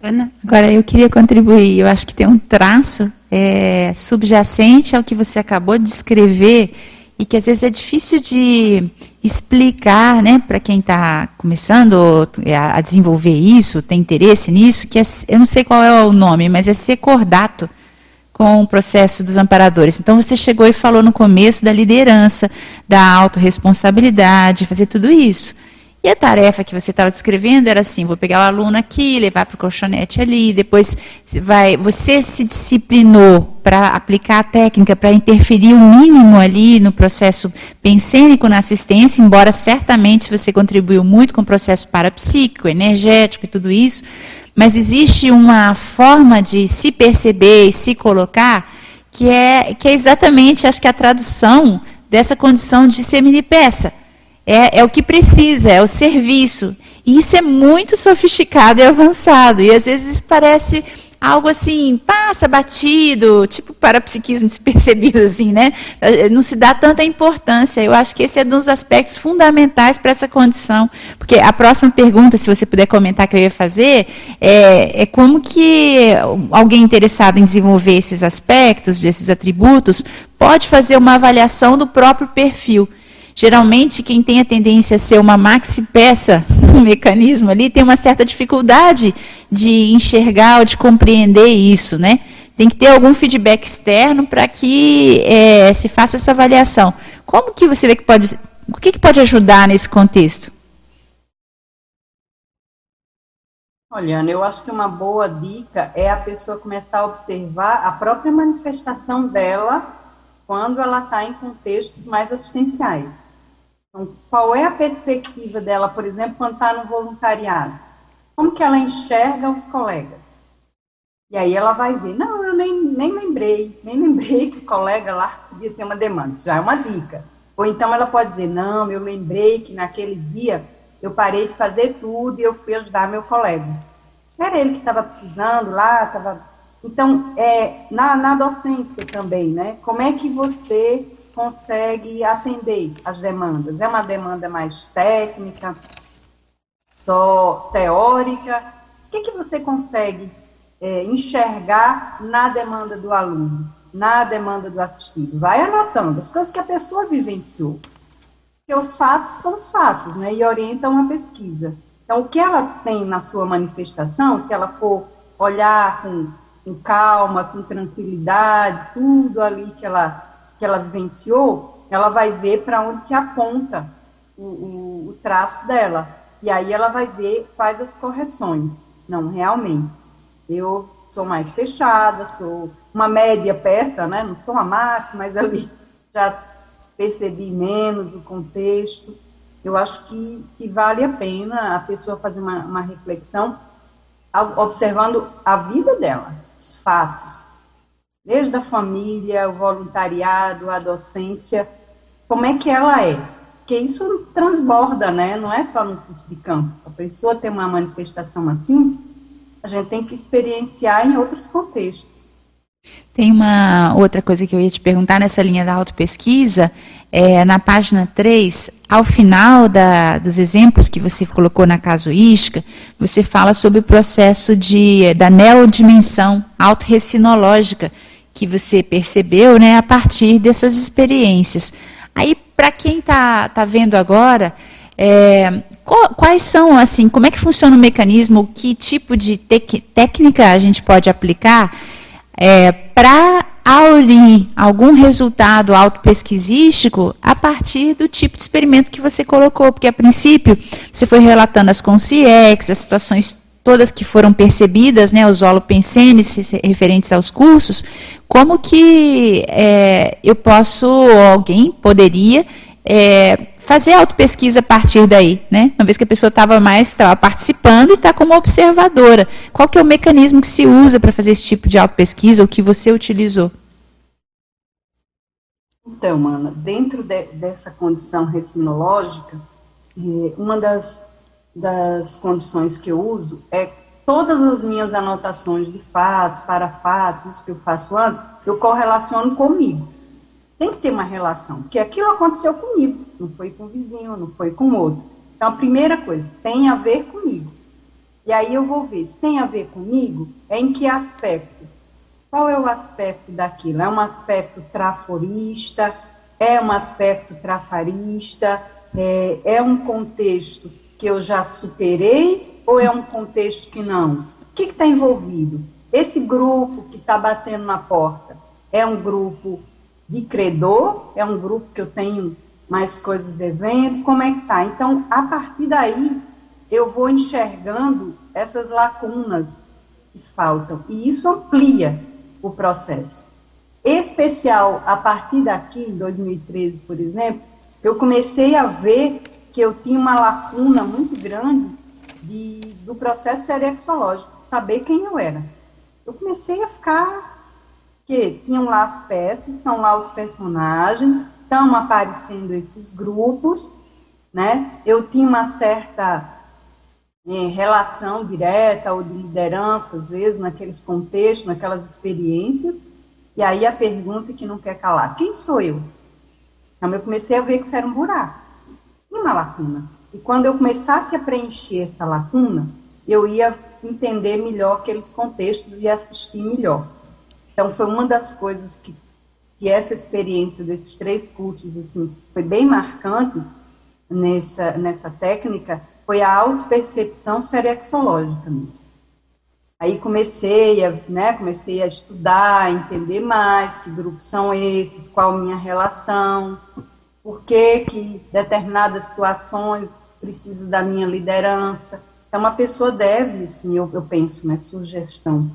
Ana? Agora, eu queria contribuir. Eu acho que tem um traço é, subjacente ao que você acabou de descrever e que às vezes é difícil de explicar né, para quem está começando a desenvolver isso, tem interesse nisso, que é, eu não sei qual é o nome, mas é secordato com o processo dos amparadores. Então você chegou e falou no começo da liderança, da autorresponsabilidade, fazer tudo isso. E a tarefa que você estava descrevendo era assim: vou pegar o aluno aqui, levar para o colchonete ali, depois vai. Você se disciplinou para aplicar a técnica, para interferir o mínimo ali no processo pensênico na assistência, embora certamente você contribuiu muito com o processo parapsíquico, energético e tudo isso mas existe uma forma de se perceber e se colocar que é, que é exatamente, acho que a tradução dessa condição de ser mini peça. É, é o que precisa, é o serviço. E isso é muito sofisticado e avançado. E às vezes parece algo assim, passa batido, tipo parapsiquismo despercebido, assim, né? Não se dá tanta importância. Eu acho que esse é um dos aspectos fundamentais para essa condição. Porque a próxima pergunta, se você puder comentar que eu ia fazer, é, é como que alguém interessado em desenvolver esses aspectos, esses atributos, pode fazer uma avaliação do próprio perfil. Geralmente, quem tem a tendência a ser uma maxi peça no mecanismo ali tem uma certa dificuldade de enxergar ou de compreender isso, né? Tem que ter algum feedback externo para que é, se faça essa avaliação. Como que você vê que pode, o que, que pode ajudar nesse contexto? Olha, eu acho que uma boa dica é a pessoa começar a observar a própria manifestação dela quando ela está em contextos mais assistenciais. Então, qual é a perspectiva dela, por exemplo, quando está no voluntariado? Como que ela enxerga os colegas? E aí ela vai ver, não, eu nem, nem lembrei, nem lembrei que o colega lá podia ter uma demanda. Isso já é uma dica. Ou então ela pode dizer, não, eu lembrei que naquele dia eu parei de fazer tudo e eu fui ajudar meu colega. Era ele que estava precisando lá, estava então, é, na, na docência também, né? Como é que você consegue atender as demandas? É uma demanda mais técnica, só teórica? O que, que você consegue é, enxergar na demanda do aluno, na demanda do assistido? Vai anotando as coisas que a pessoa vivenciou. Porque os fatos são os fatos, né? E orientam a pesquisa. Então, o que ela tem na sua manifestação, se ela for olhar com com calma, com tranquilidade, tudo ali que ela, que ela vivenciou, ela vai ver para onde que aponta o, o, o, traço dela. E aí ela vai ver quais as correções. Não, realmente, eu sou mais fechada, sou uma média peça, né? Não sou uma máquina, mas ali já percebi menos o contexto. Eu acho que, que vale a pena a pessoa fazer uma, uma reflexão observando a vida dela os fatos, desde a família, o voluntariado, a docência, como é que ela é. Porque isso transborda, né? Não é só no curso de campo. A pessoa tem uma manifestação assim, a gente tem que experienciar em outros contextos. Tem uma outra coisa que eu ia te perguntar nessa linha da autopesquisa, é, na página 3, ao final da, dos exemplos que você colocou na casuística, você fala sobre o processo de, da neodimensão autorrecinológica que você percebeu né, a partir dessas experiências. Aí, para quem está tá vendo agora, é, quais são, assim, como é que funciona o mecanismo, que tipo de técnica a gente pode aplicar é, para aurir algum resultado autopesquisístico a partir do tipo de experimento que você colocou, porque a princípio você foi relatando as consciex, as situações todas que foram percebidas, né, os holopensenes referentes aos cursos, como que é, eu posso, alguém poderia é, fazer autopesquisa a partir daí, né? Uma vez que a pessoa estava mais tava participando e está como observadora. Qual que é o mecanismo que se usa para fazer esse tipo de autopesquisa, ou que você utilizou? Então, Ana, dentro de, dessa condição recinológica, é, uma das, das condições que eu uso é todas as minhas anotações de fatos, para fatos, isso que eu faço antes, eu correlaciono comigo. Tem que ter uma relação, porque aquilo aconteceu comigo, não foi com o vizinho, não foi com outro. Então, a primeira coisa, tem a ver comigo. E aí eu vou ver se tem a ver comigo, é em que aspecto? Qual é o aspecto daquilo? É um aspecto traforista? É um aspecto trafarista? É, é um contexto que eu já superei ou é um contexto que não? O que está envolvido? Esse grupo que está batendo na porta é um grupo de credor, é um grupo que eu tenho mais coisas devendo, como é que tá? Então, a partir daí, eu vou enxergando essas lacunas que faltam, e isso amplia o processo. Especial, a partir daqui, em 2013, por exemplo, eu comecei a ver que eu tinha uma lacuna muito grande de, do processo serexológico, de saber quem eu era. Eu comecei a ficar que tinham lá as peças, estão lá os personagens, estão aparecendo esses grupos, né? Eu tinha uma certa é, relação direta ou de liderança, às vezes, naqueles contextos, naquelas experiências, e aí a pergunta que não quer calar, quem sou eu? Então eu comecei a ver que isso era um buraco, uma lacuna. E quando eu começasse a preencher essa lacuna, eu ia entender melhor aqueles contextos e assistir melhor. Então, foi uma das coisas que, que essa experiência desses três cursos, assim, foi bem marcante nessa, nessa técnica, foi a autopercepção serexológica mesmo. Aí comecei a, né, comecei a estudar, a entender mais que grupos são esses, qual minha relação, por que, que determinadas situações precisam da minha liderança. Então, uma pessoa deve, assim, eu, eu penso, né, sugestão,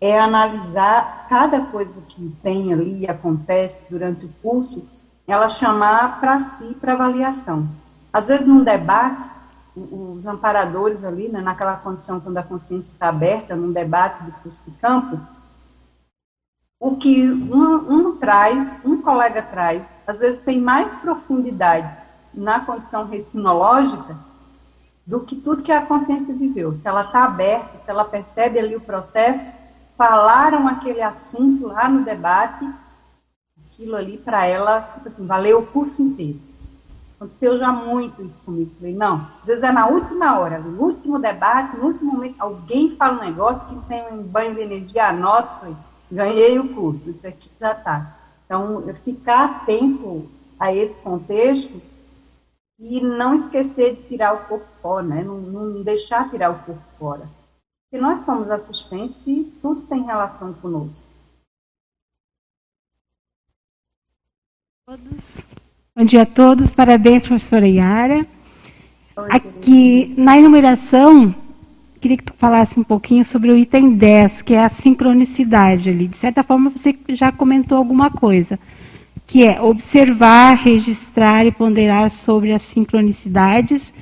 é analisar cada coisa que tem ali acontece durante o curso, ela chamar para si para avaliação. Às vezes, num debate, os amparadores ali, né, naquela condição quando a consciência está aberta, num debate do curso de campo, o que um, um traz, um colega traz, às vezes tem mais profundidade na condição recinológica do que tudo que a consciência viveu. Se ela está aberta, se ela percebe ali o processo, falaram aquele assunto lá no debate, aquilo ali para ela, tipo assim, valeu o curso inteiro. Aconteceu já muito isso comigo. Falei, não, às vezes é na última hora, no último debate, no último momento, alguém fala um negócio que tem um banho de energia, anota, ganhei o curso, isso aqui já está. Então, ficar atento a esse contexto e não esquecer de tirar o corpo fora, né? não, não deixar tirar o corpo fora que nós somos assistentes e tudo tem relação conosco. Todos. Bom dia a todos, parabéns, professora Yara. Oi, Aqui na enumeração, queria que tu falasse um pouquinho sobre o item 10, que é a sincronicidade ali. De certa forma, você já comentou alguma coisa, que é observar, registrar e ponderar sobre as sincronicidades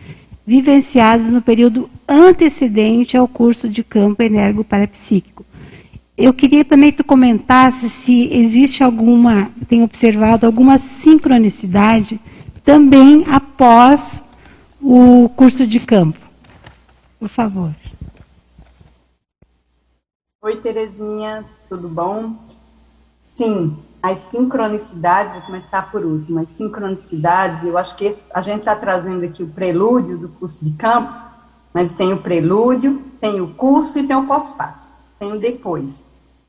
vivenciadas no período antecedente ao curso de campo energo parapsíquico. Eu queria também que tu comentasse se existe alguma, tem observado alguma sincronicidade também após o curso de campo. Por favor. Oi, Terezinha, tudo bom? Sim, as sincronicidades, vou começar por último, as sincronicidades, eu acho que esse, a gente está trazendo aqui o prelúdio do curso de campo, mas tem o prelúdio, tem o curso e tem o pós-fácil, tem o depois.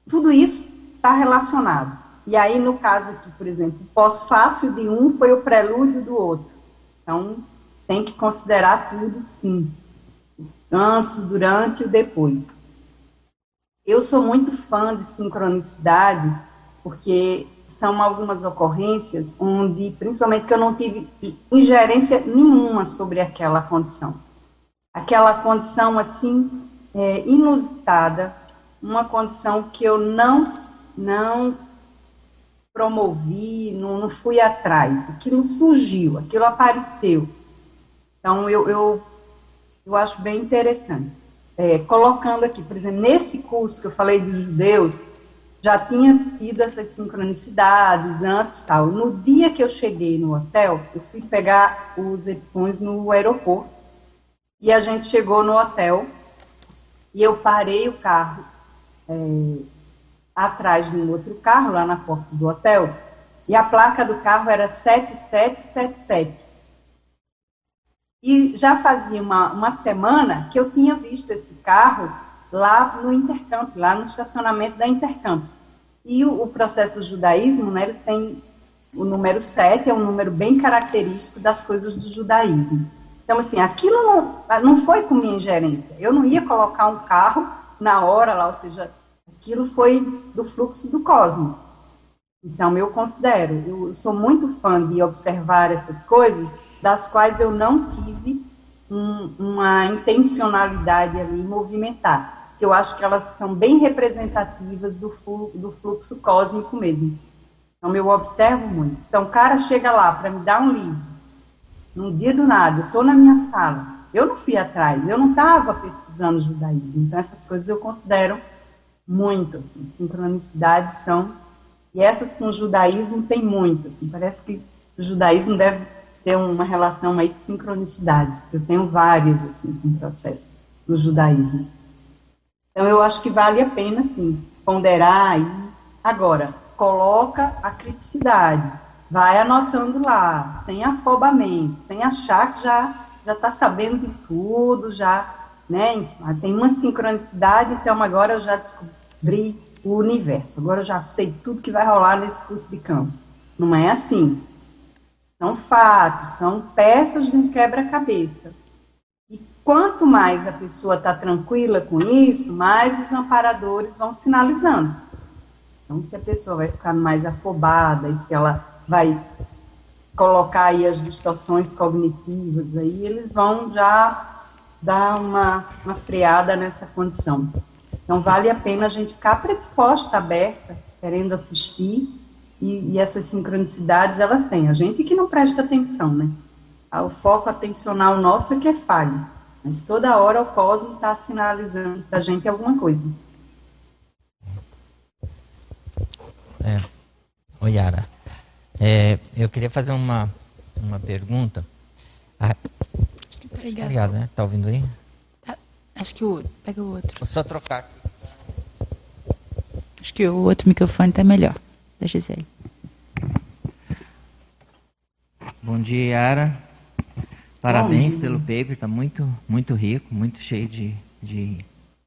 Tudo isso está relacionado. E aí, no caso aqui, por exemplo, o pós-fácil de um foi o prelúdio do outro. Então, tem que considerar tudo sim. Antes, durante e depois. Eu sou muito fã de sincronicidade, porque são algumas ocorrências onde, principalmente, que eu não tive ingerência nenhuma sobre aquela condição. Aquela condição, assim, é, inusitada, uma condição que eu não, não promovi, não, não fui atrás. Aquilo surgiu, aquilo apareceu. Então, eu, eu, eu acho bem interessante. É, colocando aqui, por exemplo, nesse curso que eu falei dos judeus, já tinha tido essas sincronicidades antes tal. No dia que eu cheguei no hotel, eu fui pegar os epões no aeroporto e a gente chegou no hotel e eu parei o carro é, atrás de um outro carro lá na porta do hotel e a placa do carro era 7777. E já fazia uma, uma semana que eu tinha visto esse carro lá no Intercamp, lá no estacionamento da Intercamp. E o, o, processo do judaísmo, né, eles têm o número 7, é um número bem característico das coisas do judaísmo. Então, assim, aquilo não, não foi com minha ingerência. Eu não ia colocar um carro na hora lá, ou seja, aquilo foi do fluxo do cosmos. Então, eu considero, eu sou muito fã de observar essas coisas, das quais eu não tive um, uma intencionalidade ali movimentar que eu acho que elas são bem representativas do, do fluxo cósmico mesmo. Então, eu observo muito. Então, o cara chega lá para me dar um livro, num dia do nada, eu estou na minha sala, eu não fui atrás, eu não estava pesquisando judaísmo. Então, essas coisas eu considero muito, assim, sincronicidades são... E essas com o judaísmo tem muito, assim, parece que o judaísmo deve ter uma relação aí com sincronicidades, porque eu tenho várias, assim, com o processo do judaísmo. Então, eu acho que vale a pena, sim, ponderar aí. Agora, coloca a criticidade, vai anotando lá, sem afobamento, sem achar que já já está sabendo de tudo, já, né? Tem uma sincronicidade, então agora eu já descobri o universo, agora eu já sei tudo que vai rolar nesse curso de campo. Não é assim. São fatos, são peças de um quebra-cabeça quanto mais a pessoa está tranquila com isso, mais os amparadores vão sinalizando. Então, se a pessoa vai ficar mais afobada e se ela vai colocar aí as distorções cognitivas, aí eles vão já dar uma, uma freada nessa condição. Então, vale a pena a gente ficar predisposta, aberta, querendo assistir, e, e essas sincronicidades elas têm. A gente que não presta atenção, né? O foco atencional nosso é que é falho. Mas toda hora o cosmos está sinalizando para a gente alguma coisa. É. Oi, Yara. É, eu queria fazer uma, uma pergunta. Ah, tá ligado. ligado, né? Tá ouvindo aí? Tá. Acho que o outro. Pega o outro. Vou só trocar aqui. Acho que o outro microfone tá melhor. Da Gisele. Bom dia, Yara. Parabéns Bom, pelo paper, está muito, muito rico, muito cheio de, de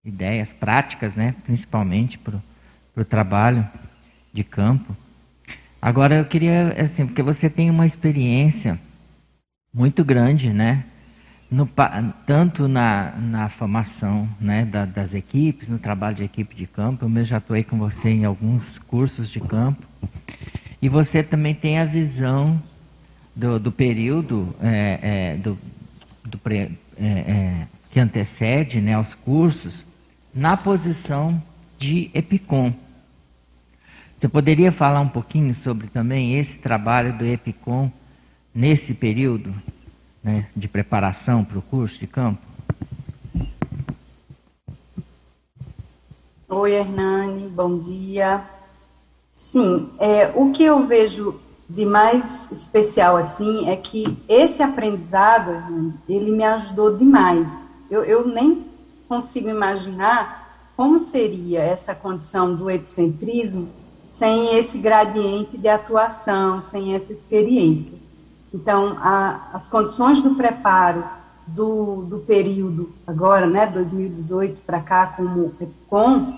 ideias práticas, né? principalmente para o trabalho de campo. Agora eu queria, assim, porque você tem uma experiência muito grande, né? No, tanto na, na formação né, da, das equipes, no trabalho de equipe de campo, eu mesmo já atuei com você em alguns cursos de campo, e você também tem a visão do, do período é, é, do, do pre, é, é, que antecede né, aos cursos na posição de EPICOM. Você poderia falar um pouquinho sobre também esse trabalho do EPICOM nesse período né, de preparação para o curso de campo? Oi, Hernani, bom dia. Sim, é, o que eu vejo de mais especial assim é que esse aprendizado ele me ajudou demais. Eu, eu nem consigo imaginar como seria essa condição do epicentrismo sem esse gradiente de atuação, sem essa experiência. Então, a, as condições do preparo do, do período agora, né, 2018 para cá, como EPCOM,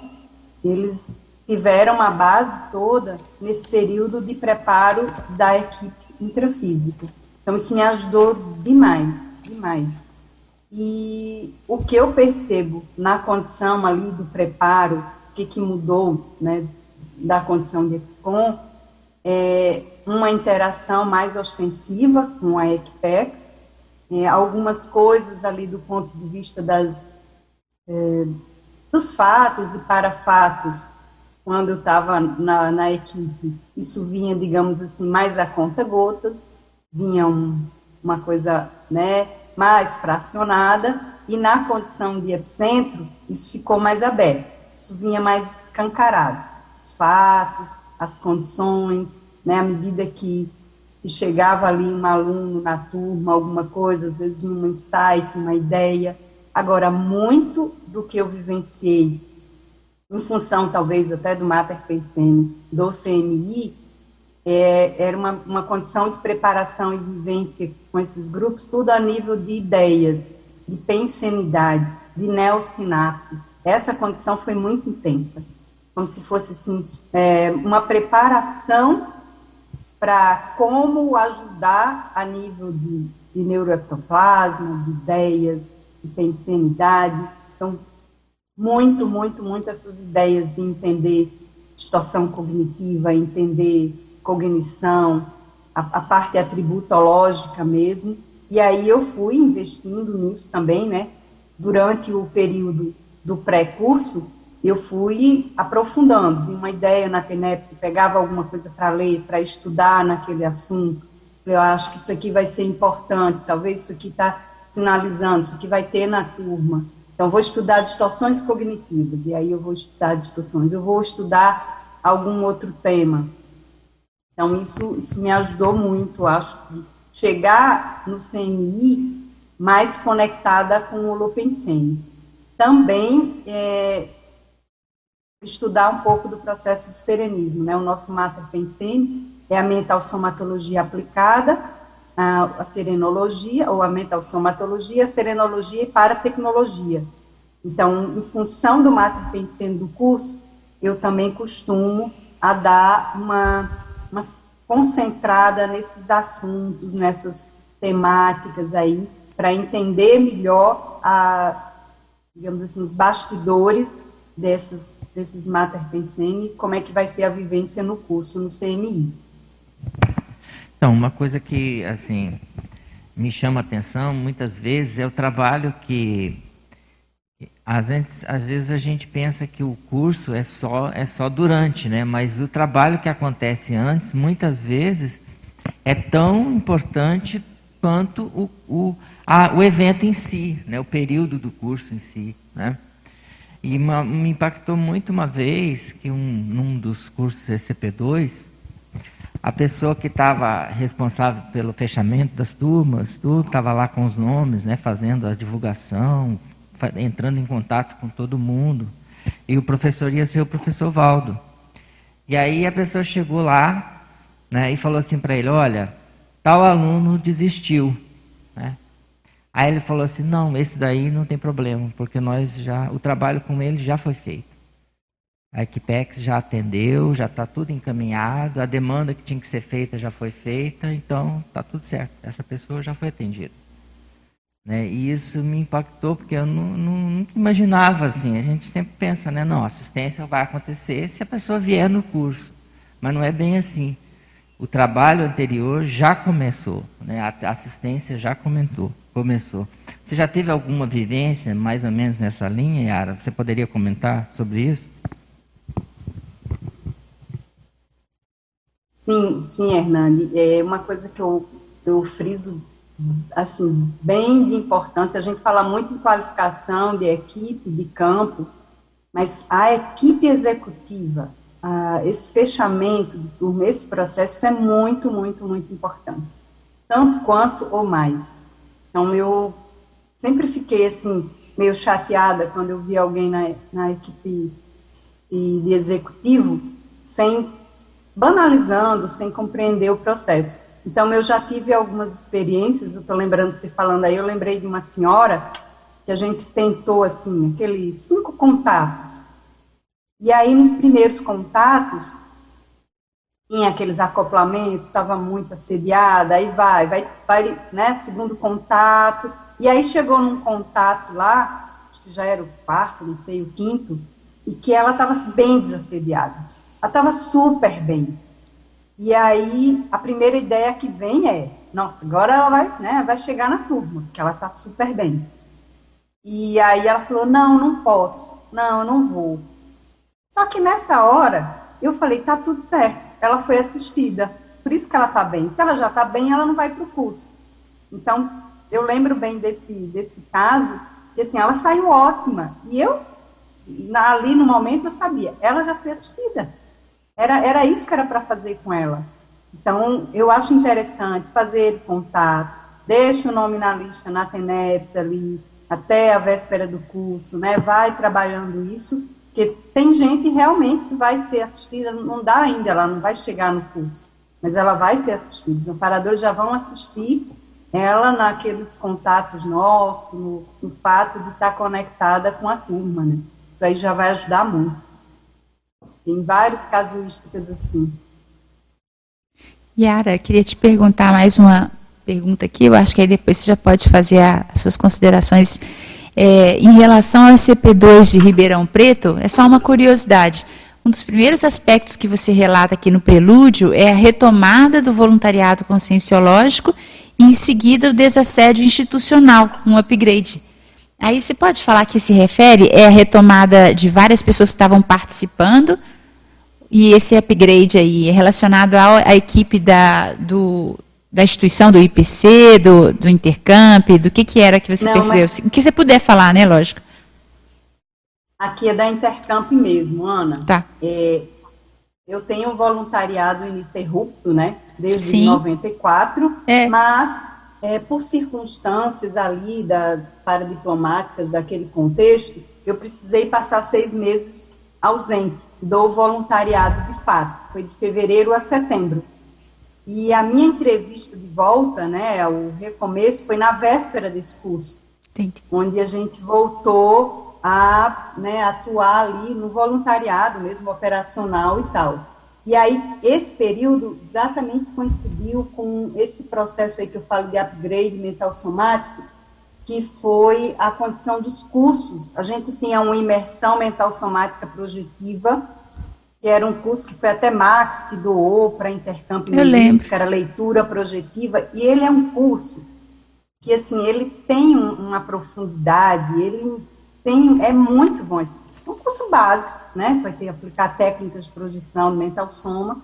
eles tiveram uma base toda nesse período de preparo da equipe intrafísica. Então, isso me ajudou demais, demais. E o que eu percebo na condição ali do preparo, o que, que mudou, né, da condição de EPCOM, é uma interação mais ostensiva com a Equipex, é, algumas coisas ali do ponto de vista das, é, dos fatos e parafatos, quando eu estava na, na, equipe, isso vinha, digamos assim, mais a conta gotas, vinha um, uma coisa né, mais fracionada, e na condição de epicentro, isso ficou mais aberto, isso vinha mais escancarado, os fatos, as condições, né, à medida que e chegava ali um aluno na turma, alguma coisa, às vezes um insight, uma ideia. Agora, muito do que eu vivenciei, em função talvez até do Mater Pensene, do CMI, é, era uma, uma condição de preparação e vivência com esses grupos, tudo a nível de ideias, de pensenidade, de neosinapses. Essa condição foi muito intensa, como se fosse assim, é, uma preparação para como ajudar a nível de, de neuroectoplasma, de ideias, de pensenidade. Então, muito, muito, muito essas ideias de entender distorção cognitiva, entender cognição, a, a parte atributológica mesmo. E aí eu fui investindo nisso também, né? Durante o período do pré-curso, eu fui aprofundando, uma ideia na TENEPS, pegava alguma coisa para ler, para estudar naquele assunto, eu acho que isso aqui vai ser importante, talvez isso aqui está sinalizando, isso aqui vai ter na turma. Então, vou estudar distorções cognitivas, e aí eu vou estudar distorções, eu vou estudar algum outro tema. Então, isso, isso me ajudou muito, acho, chegar no CNI mais conectada com o Lopensene. Também é, estudar um pouco do processo de serenismo. Né? O nosso Mater Pensene é a mental somatologia aplicada, a, a serenologia, ou a mental somatologia, a serenologia e paratecnologia. Então, em função do Mater Pensene do curso, eu também costumo a dar uma, uma concentrada nesses assuntos, nessas temáticas aí, para entender melhor a, digamos assim, os bastidores dessas, desses Mater Pensene, como é que vai ser a vivência no curso, no CMI. Então, uma coisa que, assim, me chama a atenção, muitas vezes, é o trabalho que, às vezes, às vezes a gente pensa que o curso é só, é só durante, né? Mas o trabalho que acontece antes, muitas vezes, é tão importante quanto o, o, a, o evento em si, né? o período do curso em si, né? E uma, me impactou muito uma vez que um, num dos cursos SCP-2, a pessoa que estava responsável pelo fechamento das turmas, tudo, estava lá com os nomes, né, fazendo a divulgação, entrando em contato com todo mundo. E o professor ia ser o professor Valdo. E aí a pessoa chegou lá né, e falou assim para ele, olha, tal aluno desistiu. Né? Aí ele falou assim: não, esse daí não tem problema, porque nós já, o trabalho com ele já foi feito. A Equipex já atendeu, já está tudo encaminhado, a demanda que tinha que ser feita já foi feita, então está tudo certo. Essa pessoa já foi atendida. Né? E isso me impactou porque eu não, não, não, imaginava assim. A gente sempre pensa, né? Não, assistência vai acontecer se a pessoa vier no curso, mas não é bem assim. O trabalho anterior já começou, né? a assistência já comentou começou. Você já teve alguma vivência mais ou menos nessa linha, Yara? Você poderia comentar sobre isso? Sim, sim, Hernani. É uma coisa que eu, eu friso assim, bem de importância. A gente fala muito em qualificação de equipe, de campo, mas a equipe executiva, esse fechamento turma, esse processo é muito, muito, muito importante. Tanto quanto ou mais. Então, eu sempre fiquei, assim, meio chateada quando eu vi alguém na, na equipe de, de executivo sem banalizando, sem compreender o processo. Então, eu já tive algumas experiências, eu estou lembrando, se falando aí, eu lembrei de uma senhora que a gente tentou, assim, aqueles cinco contatos. E aí, nos primeiros contatos, tinha aqueles acoplamentos, estava muito assediada, aí vai, vai, vai, né, segundo contato, e aí chegou num contato lá, acho que já era o quarto, não sei, o quinto, e que ela estava bem desassediada. Ela estava super bem. E aí, a primeira ideia que vem é, nossa, agora ela vai, né, vai chegar na turma, porque ela está super bem. E aí ela falou, não, não posso, não, não vou. Só que nessa hora, eu falei, tá tudo certo. Ela foi assistida, por isso que ela está bem. Se ela já está bem, ela não vai para o curso. Então, eu lembro bem desse, desse caso, que assim, ela saiu ótima. E eu, ali no momento, eu sabia, ela já foi assistida. Era, era isso que era para fazer com ela. Então, eu acho interessante fazer contato, deixa o nome na lista, na TENEPS ali, até a véspera do curso, né? Vai trabalhando isso, porque tem gente realmente que vai ser assistida, não dá ainda, ela não vai chegar no curso, mas ela vai ser assistida. Os amparadores já vão assistir ela naqueles contatos nossos, no, no fato de estar conectada com a turma, né? Isso aí já vai ajudar muito. Tem várias casuísticas assim. Yara, queria te perguntar mais uma pergunta aqui, eu acho que aí depois você já pode fazer a, as suas considerações. É, em relação ao CP2 de Ribeirão Preto, é só uma curiosidade. Um dos primeiros aspectos que você relata aqui no prelúdio é a retomada do voluntariado conscienciológico e, em seguida, o desassédio institucional, um upgrade. Aí você pode falar que se refere é a retomada de várias pessoas que estavam participando e esse upgrade aí é relacionado à, equipe da, do, da instituição, do IPC, do, do Intercamp, do que, que era que você Não, percebeu? Mas... O que você puder falar, né, lógico. Aqui é da Intercamp mesmo, Ana. Tá. É, eu tenho um voluntariado ininterrupto, né, desde Sim. 94, é. mas é, por circunstâncias ali da paradiplomáticas daquele contexto, eu precisei passar seis meses ausente do voluntariado de fato. Foi de fevereiro a setembro. E a minha entrevista de volta, né, o recomeço, foi na véspera desse curso. Entendi. Onde a gente voltou a né, atuar ali no voluntariado, mesmo operacional e tal. E aí, esse período exatamente coincidiu com esse processo aí que eu falo de upgrade mental somático, que foi a condição dos cursos. A gente tinha uma imersão mental somática projetiva, que era um curso que foi até Max que doou para intercâmbio Eu lembro. que era leitura projetiva, e ele é um curso que assim, ele tem uma profundidade, ele tem é muito bom esse curso. É um curso básico, né? Você vai ter que aplicar técnicas de projeção, mental soma,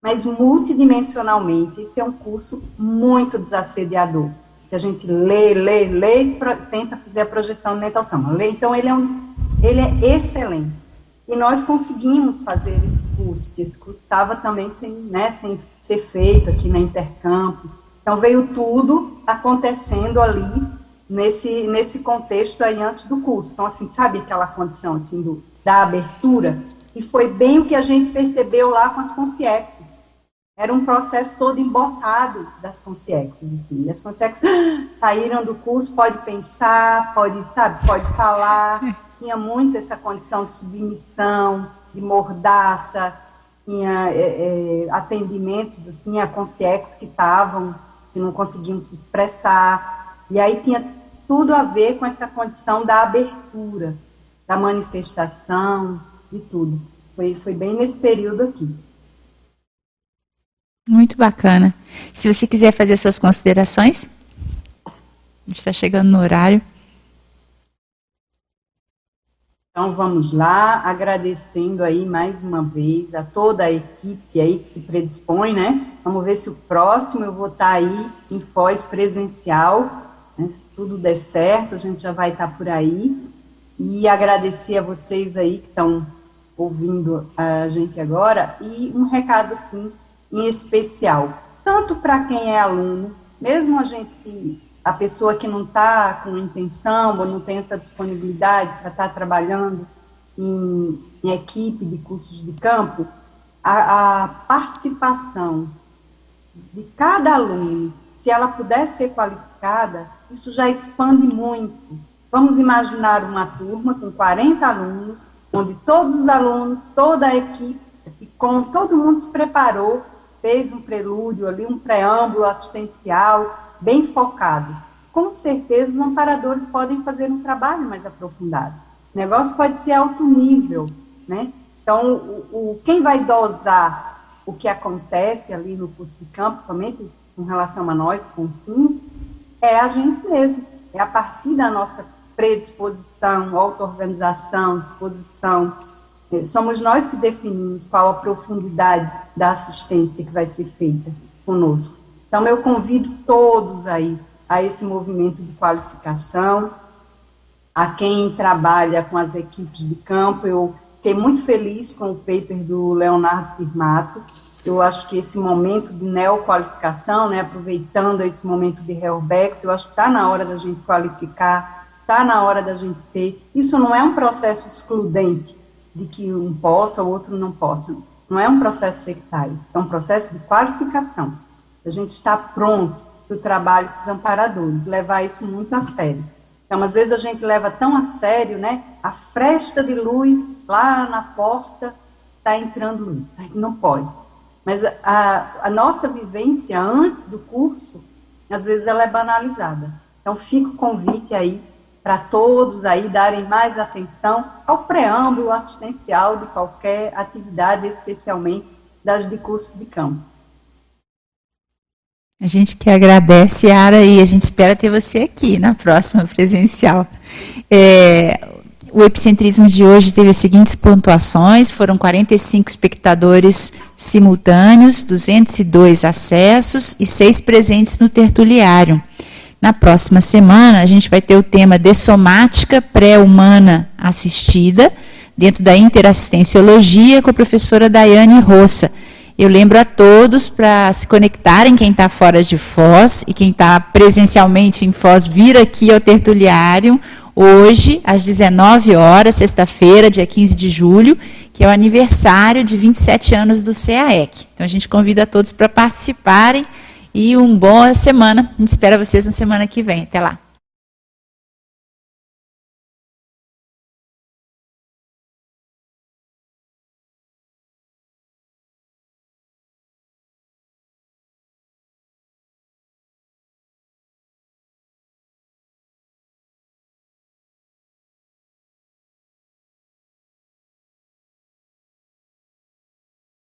mas multidimensionalmente, esse é um curso muito desassediador que a gente lê, lê, lê e tenta fazer a projeção de mental então, ele é, um, ele é excelente. E nós conseguimos fazer esse curso, que esse curso estava também sem, né, sem ser feito aqui na Intercampo. Então, veio tudo acontecendo ali, nesse, nesse contexto aí antes do curso. Então, assim, sabe aquela condição, assim, do, da abertura? E foi bem o que a gente percebeu lá com as consciências era um processo todo embotado das consciências, assim. As consciências saíram do curso, pode pensar, pode, sabe, pode falar. Tinha muito essa condição de submissão, de mordaça, tinha é, é, atendimentos, assim, a consciências que estavam, que não conseguiam se expressar. E aí tinha tudo a ver com essa condição da abertura, da manifestação e tudo. Foi, foi bem nesse período aqui. Muito bacana. Se você quiser fazer suas considerações, a gente está chegando no horário. Então vamos lá, agradecendo aí mais uma vez a toda a equipe aí que se predispõe, né? Vamos ver se o próximo eu vou estar tá aí em Foz presencial, né? se tudo der certo, a gente já vai estar tá por aí. E agradecer a vocês aí que estão ouvindo a gente agora. E um recado, assim, em especial, tanto para quem é aluno, mesmo a gente a pessoa que não está com intenção ou não tem essa disponibilidade para estar tá trabalhando em, em, equipe de cursos de campo, a, a participação de cada aluno, se ela puder ser qualificada, isso já expande muito. Vamos imaginar uma turma com 40 alunos, onde todos os alunos, toda a equipe, com todo mundo se preparou, fez um prelúdio ali, um preâmbulo assistencial bem focado. Com certeza os amparadores podem fazer um trabalho mais aprofundado. O negócio pode ser alto nível, né? Então, o, o quem vai dosar o que acontece ali no curso de campo, somente com relação a nós, com o SINS, é a gente mesmo. É a partir da nossa predisposição, auto-organização, disposição. É, somos nós que definimos qual a profundidade da assistência que vai ser feita conosco. Então, eu convido todos aí a esse movimento de qualificação, a quem trabalha com as equipes de campo. Eu fiquei muito feliz com o paper do Leonardo Firmato. Eu acho que esse momento de neoqualificação, né, aproveitando esse momento de Helbex, eu acho que está na hora da gente qualificar está na hora da gente ter. Isso não é um processo excludente de que um possa, o outro não possa. Não é um processo sectário, é um processo de qualificação. A gente está pronto para o trabalho com os amparadores, levar isso muito a sério. Então, às vezes a gente leva tão a sério, né? A fresta de luz lá na porta está entrando luz. Não pode. Mas a, a nossa vivência antes do curso, às vezes ela é banalizada. Então, fica o convite aí para todos aí darem mais atenção ao preâmbulo assistencial de qualquer atividade, especialmente das de curso de campo. A gente que agradece, Ara, e a gente espera ter você aqui na próxima presencial. É, o epicentrismo de hoje teve as seguintes pontuações: foram 45 espectadores simultâneos, 202 acessos e 6 presentes no tertuliário. Na próxima semana, a gente vai ter o tema de somática pré-humana assistida, dentro da interassistenciologia, com a professora Daiane Roça. Eu lembro a todos para se conectarem, quem está fora de Foz e quem está presencialmente em Foz, vir aqui ao Tertuliário, hoje, às 19 horas, sexta-feira, dia 15 de julho, que é o aniversário de 27 anos do CAEC. Então, a gente convida a todos para participarem e uma boa semana. A gente espera vocês na semana que vem. Até lá.